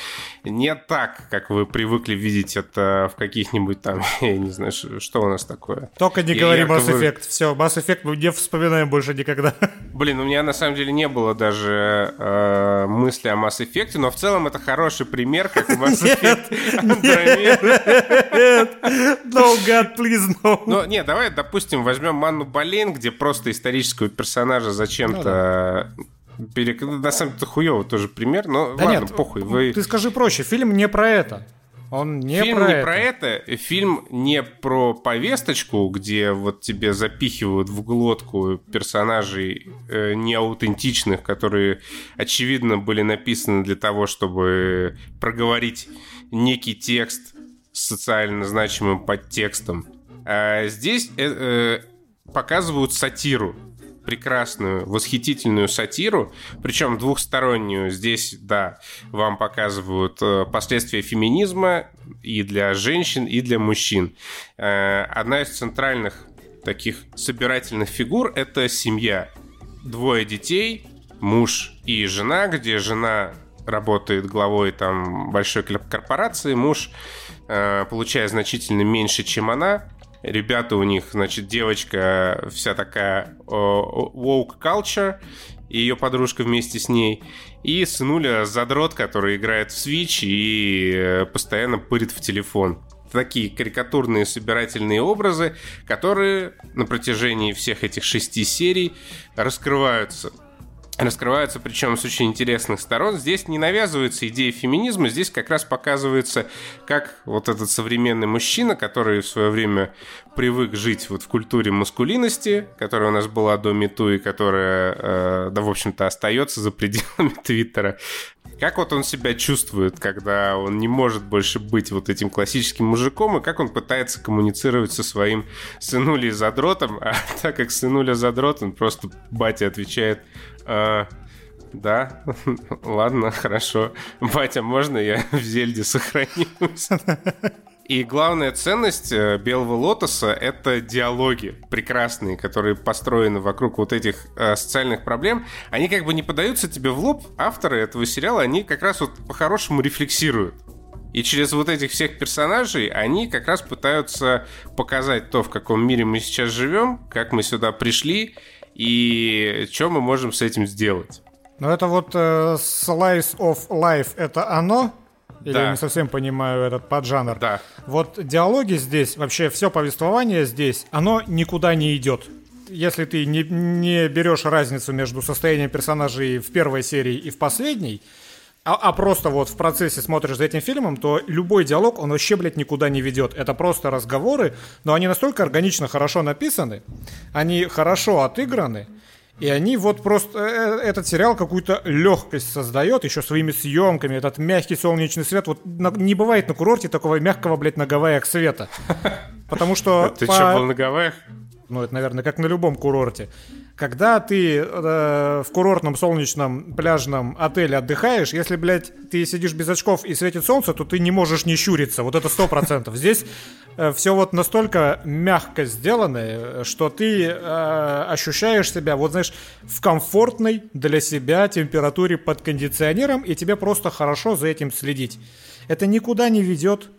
не так, как вы привыкли видеть это в каких-нибудь там, (laughs) я не знаю, что у нас такое. Только не говори Mass Effect, все, Mass Effect мы не вспоминаем больше никогда. (laughs) Блин, у меня на самом деле не было даже э, мысли о Mass Effect, но в целом это хороший пример, как Mass (laughs) Effect нет, no God, please, no. Ну, нет, давай, допустим, возьмем Манну Болейн, где просто исторического персонажа зачем-то ну, перек... На самом деле, хуёво тоже пример, но да ладно, нет, похуй. Вы... Ты скажи проще, фильм не про это. Он не фильм про не это. про это, фильм не про повесточку, где вот тебе запихивают в глотку персонажей э, неаутентичных, которые очевидно были написаны для того, чтобы проговорить некий текст социально значимым подтекстом. А здесь э, э, показывают сатиру, прекрасную, восхитительную сатиру, причем двухстороннюю. Здесь, да, вам показывают э, последствия феминизма и для женщин, и для мужчин. Э, одна из центральных таких собирательных фигур — это семья. Двое детей, муж и жена, где жена работает главой там большой корпорации, муж э, получает значительно меньше, чем она. Ребята у них, значит, девочка вся такая woke culture, и ее подружка вместе с ней. И сынуля задрот, который играет в Switch и э, постоянно пырит в телефон такие карикатурные собирательные образы, которые на протяжении всех этих шести серий раскрываются раскрываются, причем с очень интересных сторон. Здесь не навязывается идея феминизма, здесь как раз показывается, как вот этот современный мужчина, который в свое время привык жить вот в культуре маскулинности, которая у нас была до Мету и которая, э, да, в общем-то, остается за пределами (laughs) Твиттера, как вот он себя чувствует, когда он не может больше быть вот этим классическим мужиком, и как он пытается коммуницировать со своим сынулей задротом, а (laughs) так как сынуля задрот, он просто батя отвечает, а, Да, (laughs) ладно, хорошо. Батя, можно я в Зельде сохранюсь? И главная ценность э, Белого Лотоса — это диалоги прекрасные, которые построены вокруг вот этих э, социальных проблем. Они как бы не подаются тебе в лоб. Авторы этого сериала, они как раз вот по-хорошему рефлексируют. И через вот этих всех персонажей они как раз пытаются показать то, в каком мире мы сейчас живем, как мы сюда пришли и что мы можем с этим сделать. Ну это вот э, Slice of Life, это оно? Или да. я не совсем понимаю этот поджанр. Да. Вот диалоги здесь, вообще все повествование здесь, оно никуда не идет. Если ты не, не берешь разницу между состоянием персонажей в первой серии и в последней, а, а просто вот в процессе смотришь за этим фильмом, то любой диалог, он вообще, блядь, никуда не ведет. Это просто разговоры, но они настолько органично хорошо написаны, они хорошо отыграны, и они вот просто, э, э, этот сериал какую-то легкость создает еще своими съемками, этот мягкий солнечный свет. Вот на, не бывает на курорте такого мягкого, блядь, на Гавайях света. Потому что... (laughs) Ты что, был на Гавайях? Ну, это, наверное, как на любом курорте. Когда ты э, в курортном солнечном пляжном отеле отдыхаешь, если, блядь, ты сидишь без очков и светит солнце, то ты не можешь не щуриться. Вот это сто процентов. Здесь э, все вот настолько мягко сделано, что ты э, ощущаешь себя, вот знаешь, в комфортной для себя температуре под кондиционером, и тебе просто хорошо за этим следить. Это никуда не ведет,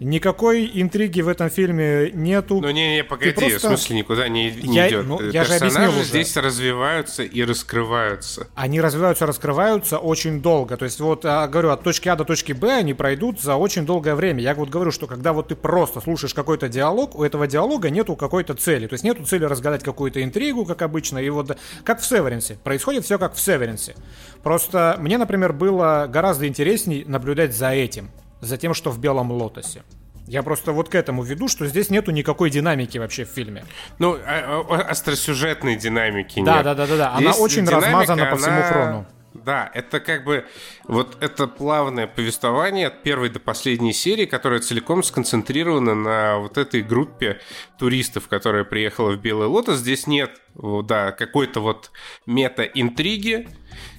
Никакой интриги в этом фильме нету. Ну не-не, погоди, просто... в смысле никуда не, не я, идет. Ну, я Персонажи же здесь развиваются и раскрываются. Они развиваются, раскрываются очень долго. То есть вот, а, говорю, от точки А до точки Б они пройдут за очень долгое время. Я вот говорю, что когда вот ты просто слушаешь какой-то диалог, у этого диалога нету какой-то цели. То есть нету цели разгадать какую-то интригу, как обычно. И вот как в Северенсе. Происходит все как в Северенсе. Просто мне, например, было гораздо интересней наблюдать за этим за тем, что в Белом Лотосе. Я просто вот к этому веду, что здесь нету никакой динамики вообще в фильме. Ну, а, а, остросюжетной динамики да, нет. Да, да, да, да. Она очень динамика, размазана по всему фрону. Да, это как бы вот это плавное повествование от первой до последней серии, которое целиком сконцентрировано на вот этой группе туристов, которая приехала в Белый Лотос. Здесь нет, да, какой-то вот мета-интриги,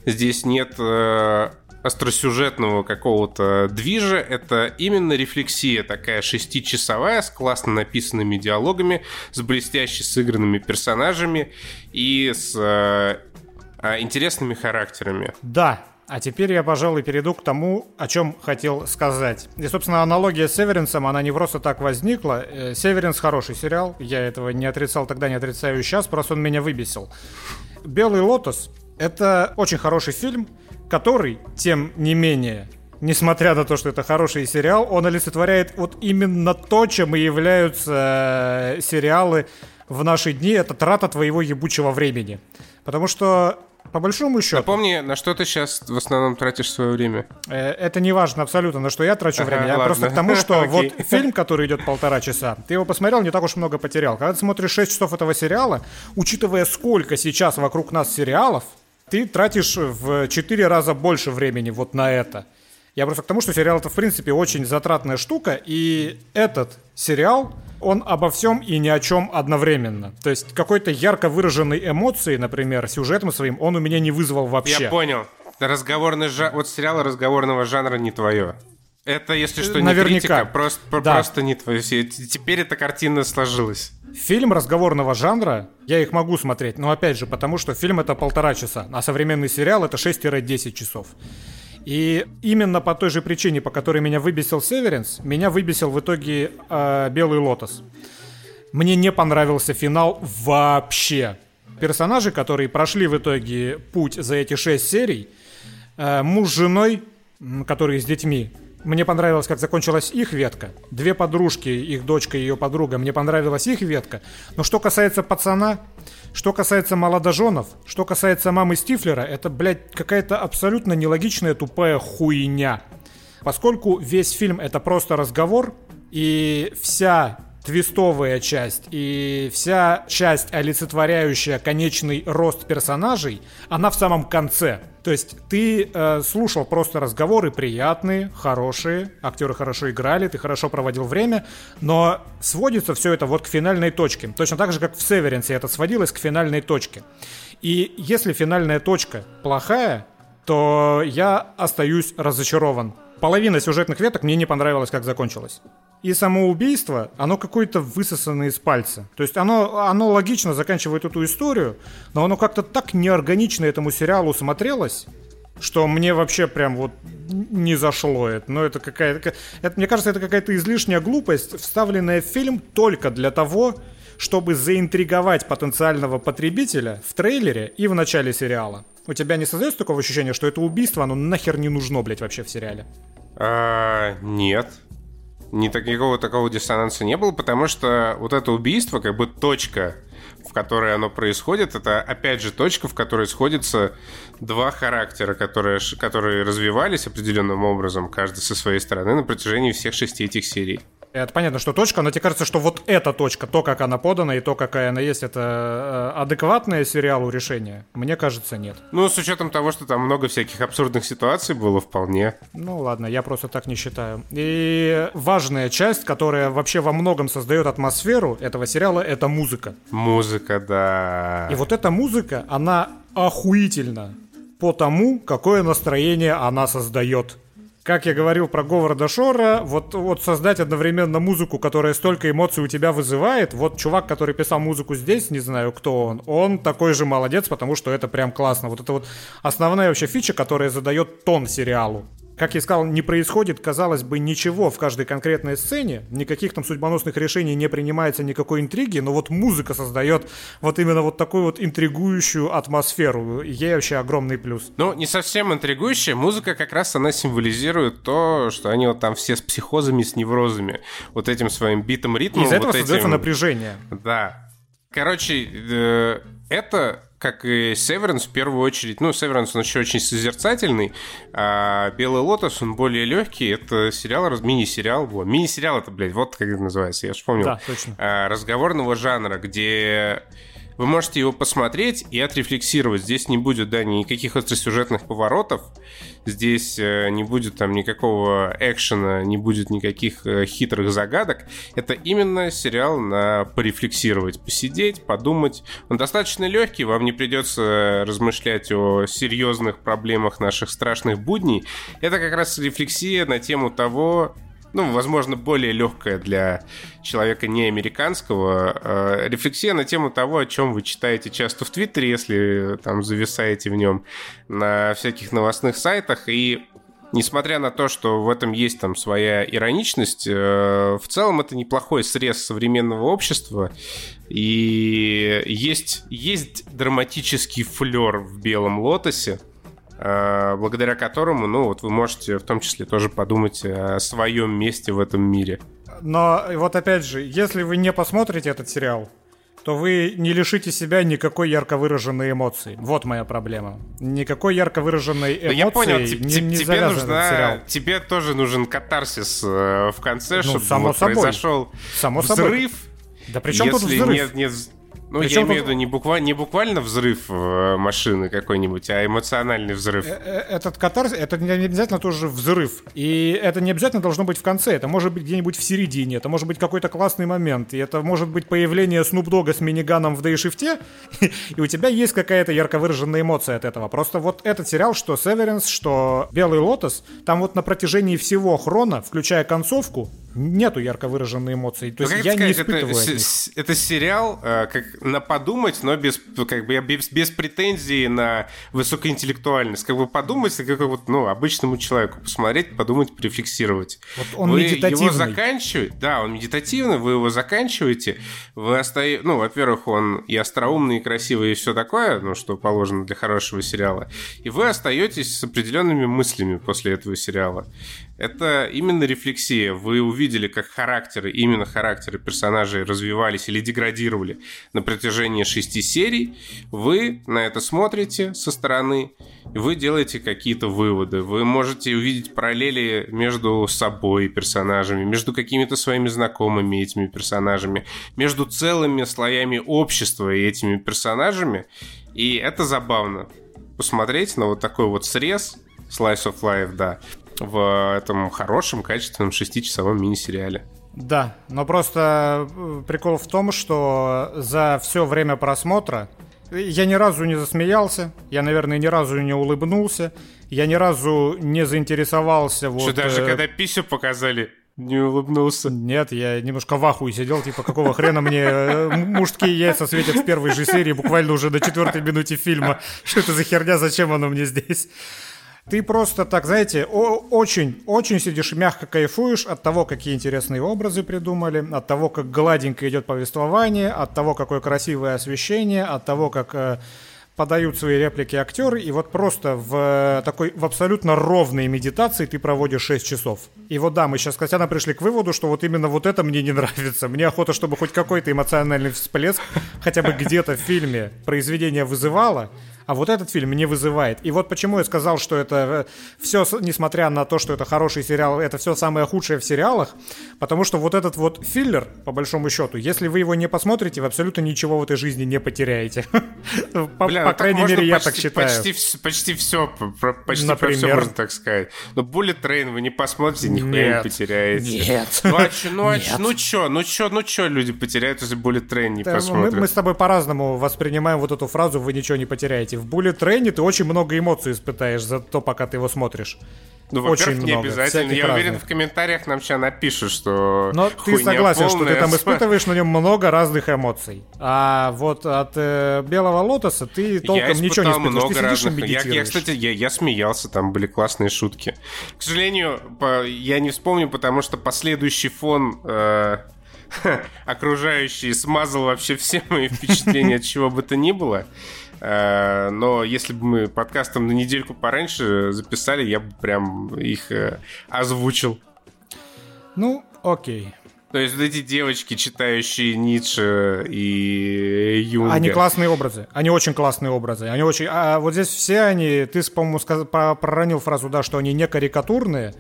здесь нет э, остросюжетного какого-то движа, это именно рефлексия такая шестичасовая с классно написанными диалогами, с блестяще сыгранными персонажами и с э, э, интересными характерами. Да, а теперь я, пожалуй, перейду к тому, о чем хотел сказать. И, собственно, аналогия с Северинсом, она не просто так возникла. Э, Северинс хороший сериал, я этого не отрицал тогда, не отрицаю сейчас, просто он меня выбесил. «Белый лотос» — это очень хороший фильм, который, тем не менее, несмотря на то, что это хороший сериал, он олицетворяет вот именно то, чем и являются э, сериалы в наши дни. Это трата твоего ебучего времени. Потому что по большому счету. Напомни, на что ты сейчас в основном тратишь свое время? Э, это не важно абсолютно, на что я трачу ага, время. Я ладно. просто к тому, что (laughs) вот фильм, который идет полтора часа, ты его посмотрел, не так уж много потерял. Когда ты смотришь 6 часов этого сериала, учитывая, сколько сейчас вокруг нас сериалов, ты тратишь в 4 раза больше времени вот на это. Я просто к тому, что сериал это в принципе очень затратная штука, и этот сериал, он обо всем и ни о чем одновременно. То есть какой-то ярко выраженной эмоции, например, сюжетом своим, он у меня не вызвал вообще. Я понял. Разговорный жа... Вот сериал разговорного жанра не твое. Это, если что, не Наверняка. критика, просто, да. просто не твое. Теперь эта картина сложилась. Фильм разговорного жанра, я их могу смотреть, но опять же, потому что фильм это полтора часа, а современный сериал это 6-10 часов. И именно по той же причине, по которой меня выбесил Северенс, меня выбесил в итоге э, Белый Лотос. Мне не понравился финал вообще. Персонажи, которые прошли в итоге путь за эти шесть серий, э, муж с женой, которые с детьми, мне понравилось, как закончилась их ветка. Две подружки, их дочка и ее подруга. Мне понравилась их ветка. Но что касается пацана, что касается молодоженов, что касается мамы Стифлера, это, блядь, какая-то абсолютно нелогичная тупая хуйня. Поскольку весь фильм это просто разговор, и вся твистовая часть и вся часть, олицетворяющая конечный рост персонажей, она в самом конце. То есть ты э, слушал просто разговоры приятные, хорошие, актеры хорошо играли, ты хорошо проводил время, но сводится все это вот к финальной точке. Точно так же, как в Северенсе это сводилось к финальной точке. И если финальная точка плохая, то я остаюсь разочарован. Половина сюжетных веток мне не понравилось, как закончилось. И самоубийство, оно какое-то высосанное из пальца. То есть оно, оно логично заканчивает эту историю, но оно как-то так неорганично этому сериалу смотрелось, что мне вообще прям вот не зашло это. Но это какая-то... Это, мне кажется, это какая-то излишняя глупость, вставленная в фильм только для того, чтобы заинтриговать потенциального потребителя в трейлере и в начале сериала. У тебя не создается такого ощущения, что это убийство, оно нахер не нужно, блядь, вообще в сериале? А, нет. Ни никакого такого диссонанса не было, потому что вот это убийство, как бы точка, в которой оно происходит, это опять же точка, в которой сходятся два характера, которые, которые развивались определенным образом, каждый со своей стороны, на протяжении всех шести этих серий. Это понятно, что точка, но тебе кажется, что вот эта точка, то, как она подана и то, какая она есть, это э, адекватное сериалу решение? Мне кажется, нет. Ну, с учетом того, что там много всяких абсурдных ситуаций было вполне. Ну, ладно, я просто так не считаю. И важная часть, которая вообще во многом создает атмосферу этого сериала, это музыка. Музыка, да. И вот эта музыка, она охуительна по тому, какое настроение она создает как я говорил про Говарда Шора, вот, вот создать одновременно музыку, которая столько эмоций у тебя вызывает, вот чувак, который писал музыку здесь, не знаю, кто он, он такой же молодец, потому что это прям классно. Вот это вот основная вообще фича, которая задает тон сериалу как я сказал, не происходит, казалось бы, ничего в каждой конкретной сцене, никаких там судьбоносных решений не принимается, никакой интриги, но вот музыка создает вот именно вот такую вот интригующую атмосферу. Ей вообще огромный плюс. Ну, не совсем интригующая, музыка как раз она символизирует то, что они вот там все с психозами, с неврозами, вот этим своим битым ритмом. Из-за этого вот создается этим... напряжение. Да. Короче, э, это как и Северанс, в первую очередь, ну, Северанс, он еще очень созерцательный, а Белый Лотос, он более легкий, это сериал, мини-сериал, вот, мини-сериал это, блядь, вот как это называется, я же помню. Да, точно. А, разговорного жанра, где вы можете его посмотреть и отрефлексировать. Здесь не будет, да, никаких остросюжетных поворотов. Здесь э, не будет там никакого экшена, не будет никаких э, хитрых загадок. Это именно сериал на порефлексировать, посидеть, подумать. Он достаточно легкий, вам не придется размышлять о серьезных проблемах наших страшных будней. Это как раз рефлексия на тему того, ну, возможно, более легкая для человека не американского, э, рефлексия на тему того, о чем вы читаете часто в Твиттере, если там зависаете в нем на всяких новостных сайтах. И несмотря на то, что в этом есть там своя ироничность, э, в целом это неплохой срез современного общества. И есть, есть драматический флер в «Белом лотосе», благодаря которому, ну, вот вы можете в том числе тоже подумать о своем месте в этом мире. Но вот опять же, если вы не посмотрите этот сериал, то вы не лишите себя никакой ярко выраженной эмоции. Вот моя проблема. Никакой ярко выраженной эмоции я понял, не, не тебе, нужна, тебе тоже нужен катарсис э, в конце, ну, чтобы само вот собой. произошел само взрыв. Собой. Да при чем тут взрыв? Нет, нет, ну, Причем я имею в виду не, буквально, не буквально взрыв э, машины какой-нибудь, а эмоциональный взрыв. Э, э, этот катарс, это не обязательно тоже взрыв. И это не обязательно должно быть в конце. Это может быть где-нибудь в середине. Это может быть какой-то классный момент. И это может быть появление Dogg с миниганом в дейшифте. (laughs) И у тебя есть какая-то ярко выраженная эмоция от этого. Просто вот этот сериал, что Severance, что Белый Лотос, там вот на протяжении всего хрона, включая концовку, нету ярко выраженной эмоции. То ну, есть я сказать, не испытываю это, это сериал, как на подумать, но без, как бы, без, без претензий на высокоинтеллектуальность. Как бы подумать, как вот, ну, обычному человеку посмотреть, подумать, префиксировать. Вот он вы медитативный. его заканчиваете, да, он медитативный, вы его заканчиваете, вы остаете, ну, во-первых, он и остроумный, и красивый, и все такое, ну, что положено для хорошего сериала, и вы остаетесь с определенными мыслями после этого сериала. Это именно рефлексия. Вы увидели, как характеры, именно характеры персонажей развивались или деградировали на протяжении шести серий вы на это смотрите со стороны, и вы делаете какие-то выводы. Вы можете увидеть параллели между собой персонажами, между какими-то своими знакомыми этими персонажами, между целыми слоями общества и этими персонажами. И это забавно. Посмотреть на вот такой вот срез Slice of Life, да, в этом хорошем, качественном шестичасовом мини-сериале. Да, но просто э, прикол в том, что за все время просмотра я ни разу не засмеялся, я, наверное, ни разу не улыбнулся, я ни разу не заинтересовался. Вот, что даже э... когда писю показали, не улыбнулся. Нет, я немножко в ахуе сидел, типа, какого хрена мне э, мужские яйца светят в первой же серии, буквально уже до четвертой минуте фильма. Что это за херня, зачем оно мне здесь? Ты просто так, знаете, очень-очень сидишь мягко кайфуешь от того, какие интересные образы придумали, от того, как гладенько идет повествование, от того, какое красивое освещение, от того, как э, подают свои реплики актеры, и вот просто в такой, в абсолютно ровной медитации ты проводишь 6 часов. И вот да, мы сейчас с Костяна пришли к выводу, что вот именно вот это мне не (laughs) нравится. Мне охота, чтобы хоть какой-то эмоциональный всплеск хотя бы где-то в фильме произведение вызывало, а вот этот фильм не вызывает. И вот почему я сказал, что это э, все, несмотря на то, что это хороший сериал, это все самое худшее в сериалах, потому что вот этот вот филлер, по большому счету, если вы его не посмотрите, вы абсолютно ничего в этой жизни не потеряете. (laughs) По, по крайней мере, я так считаю. Почти, почти все, почти Например? все можно так сказать. Но Bullet Train вы не посмотрите, нихуя не потеряете. Нет. Ну а чё, ну а чё, ну чё, ну чё, ну чё люди потеряют, если Bullet Train не посмотрят? Мы, мы с тобой по-разному воспринимаем вот эту фразу «вы ничего не потеряете» в Bullet Train ты очень много эмоций испытаешь за то, пока ты его смотришь. Ну, очень много. не обязательно. Я разных. уверен, в комментариях нам сейчас напишут, что Но ты согласен, полная. что ты там (laughs) испытываешь на нем много разных эмоций. А вот от э, Белого Лотоса ты толком я ничего не испытываешь. Много ты разных. Я, я, кстати, я, я смеялся, там были классные шутки. К сожалению, по, я не вспомню, потому что последующий фон... Э, (laughs) окружающий смазал вообще все мои впечатления от чего бы то ни было. Э, но если бы мы подкастом на недельку пораньше записали, я бы прям их э, озвучил. Ну, окей. То есть вот эти девочки, читающие Ницше и Юнга. Они классные образы. Они очень классные образы. Они очень... А вот здесь все они... Ты, по-моему, сказ... проронил фразу, да, что они не карикатурные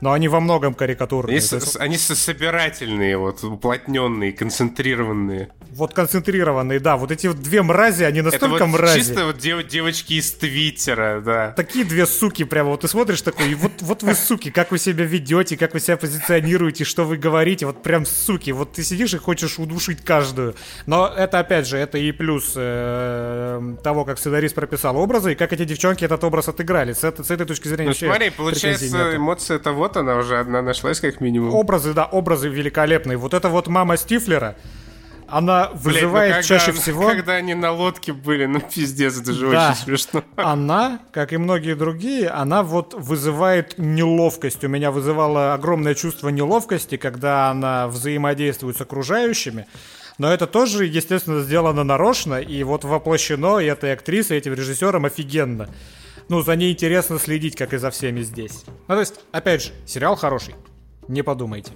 но они во многом карикатурные. Они, есть... они собирательные, вот уплотненные, концентрированные. Вот концентрированные, да. Вот эти вот две мрази, они настолько Это вот мрази. Чисто вот дев, девочки из Твиттера, да. Такие две суки прямо. Вот ты смотришь такой, и вот, вот вы суки, как вы себя ведете, как вы себя позиционируете, что вы говорите. Вот прям суки. Вот ты сидишь и хочешь удушить каждую. Но это, опять же, это и плюс э, того, как сценарист прописал образы, и как эти девчонки этот образ отыграли. С, с этой точки зрения Ну смотри, получается, эмоция того, вот она уже одна нашлась, как минимум. Образы, да, образы великолепные. Вот это вот мама Стифлера, она вызывает Блядь, ну чаще всего... Когда они на лодке были, ну пиздец, это же да. очень смешно. Она, как и многие другие, она вот вызывает неловкость. У меня вызывало огромное чувство неловкости, когда она взаимодействует с окружающими. Но это тоже, естественно, сделано нарочно, и вот воплощено и этой актрисой, и этим режиссером офигенно ну, за ней интересно следить, как и за всеми здесь. Ну, то есть, опять же, сериал хороший. Не подумайте.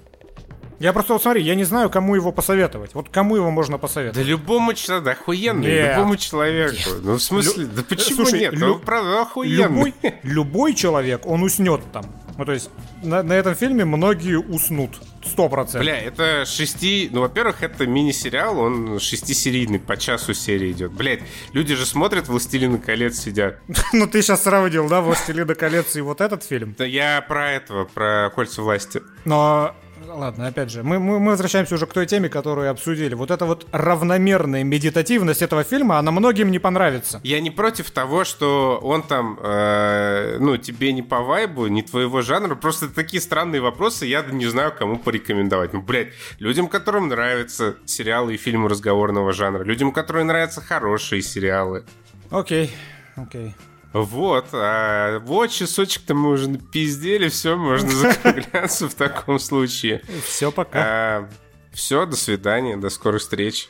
Я просто, вот смотри, я не знаю, кому его посоветовать. Вот кому его можно посоветовать? Да любому человеку, да охуенный, нет. любому человеку. Нет. Ну, в смысле, да почему Слушай, нет? Лю... Он, правда, охуенный. Любой, любой человек, он уснет там. Ну, то есть, на, на этом фильме многие уснут. Сто процентов. Бля, это шести... Ну, во-первых, это мини-сериал, он шестисерийный, по часу серии идет. Блять, люди же смотрят «Властелина колец» сидят. (laughs) ну, ты сейчас сравнил, да, «Властелина колец» и вот этот фильм? Да я про этого, про «Кольца власти». Но ладно, опять же, мы, мы, мы возвращаемся уже к той теме, которую обсудили. Вот эта вот равномерная медитативность этого фильма, она многим не понравится. Я не против того, что он там, э, ну, тебе не по вайбу, не твоего жанра, просто такие странные вопросы, я не знаю, кому порекомендовать. Ну, блядь, людям, которым нравятся сериалы и фильмы разговорного жанра, людям, которым нравятся хорошие сериалы. Окей, окей. Вот, а вот часочек-то мы уже напиздели, все, можно (laughs) закругляться в таком случае. Все, пока. А, все, до свидания, до скорых встреч.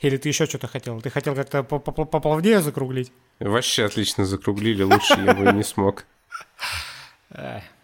Или ты еще что-то хотел? Ты хотел как-то поплавнее закруглить? Вообще отлично закруглили, лучше я бы не смог. (laughs)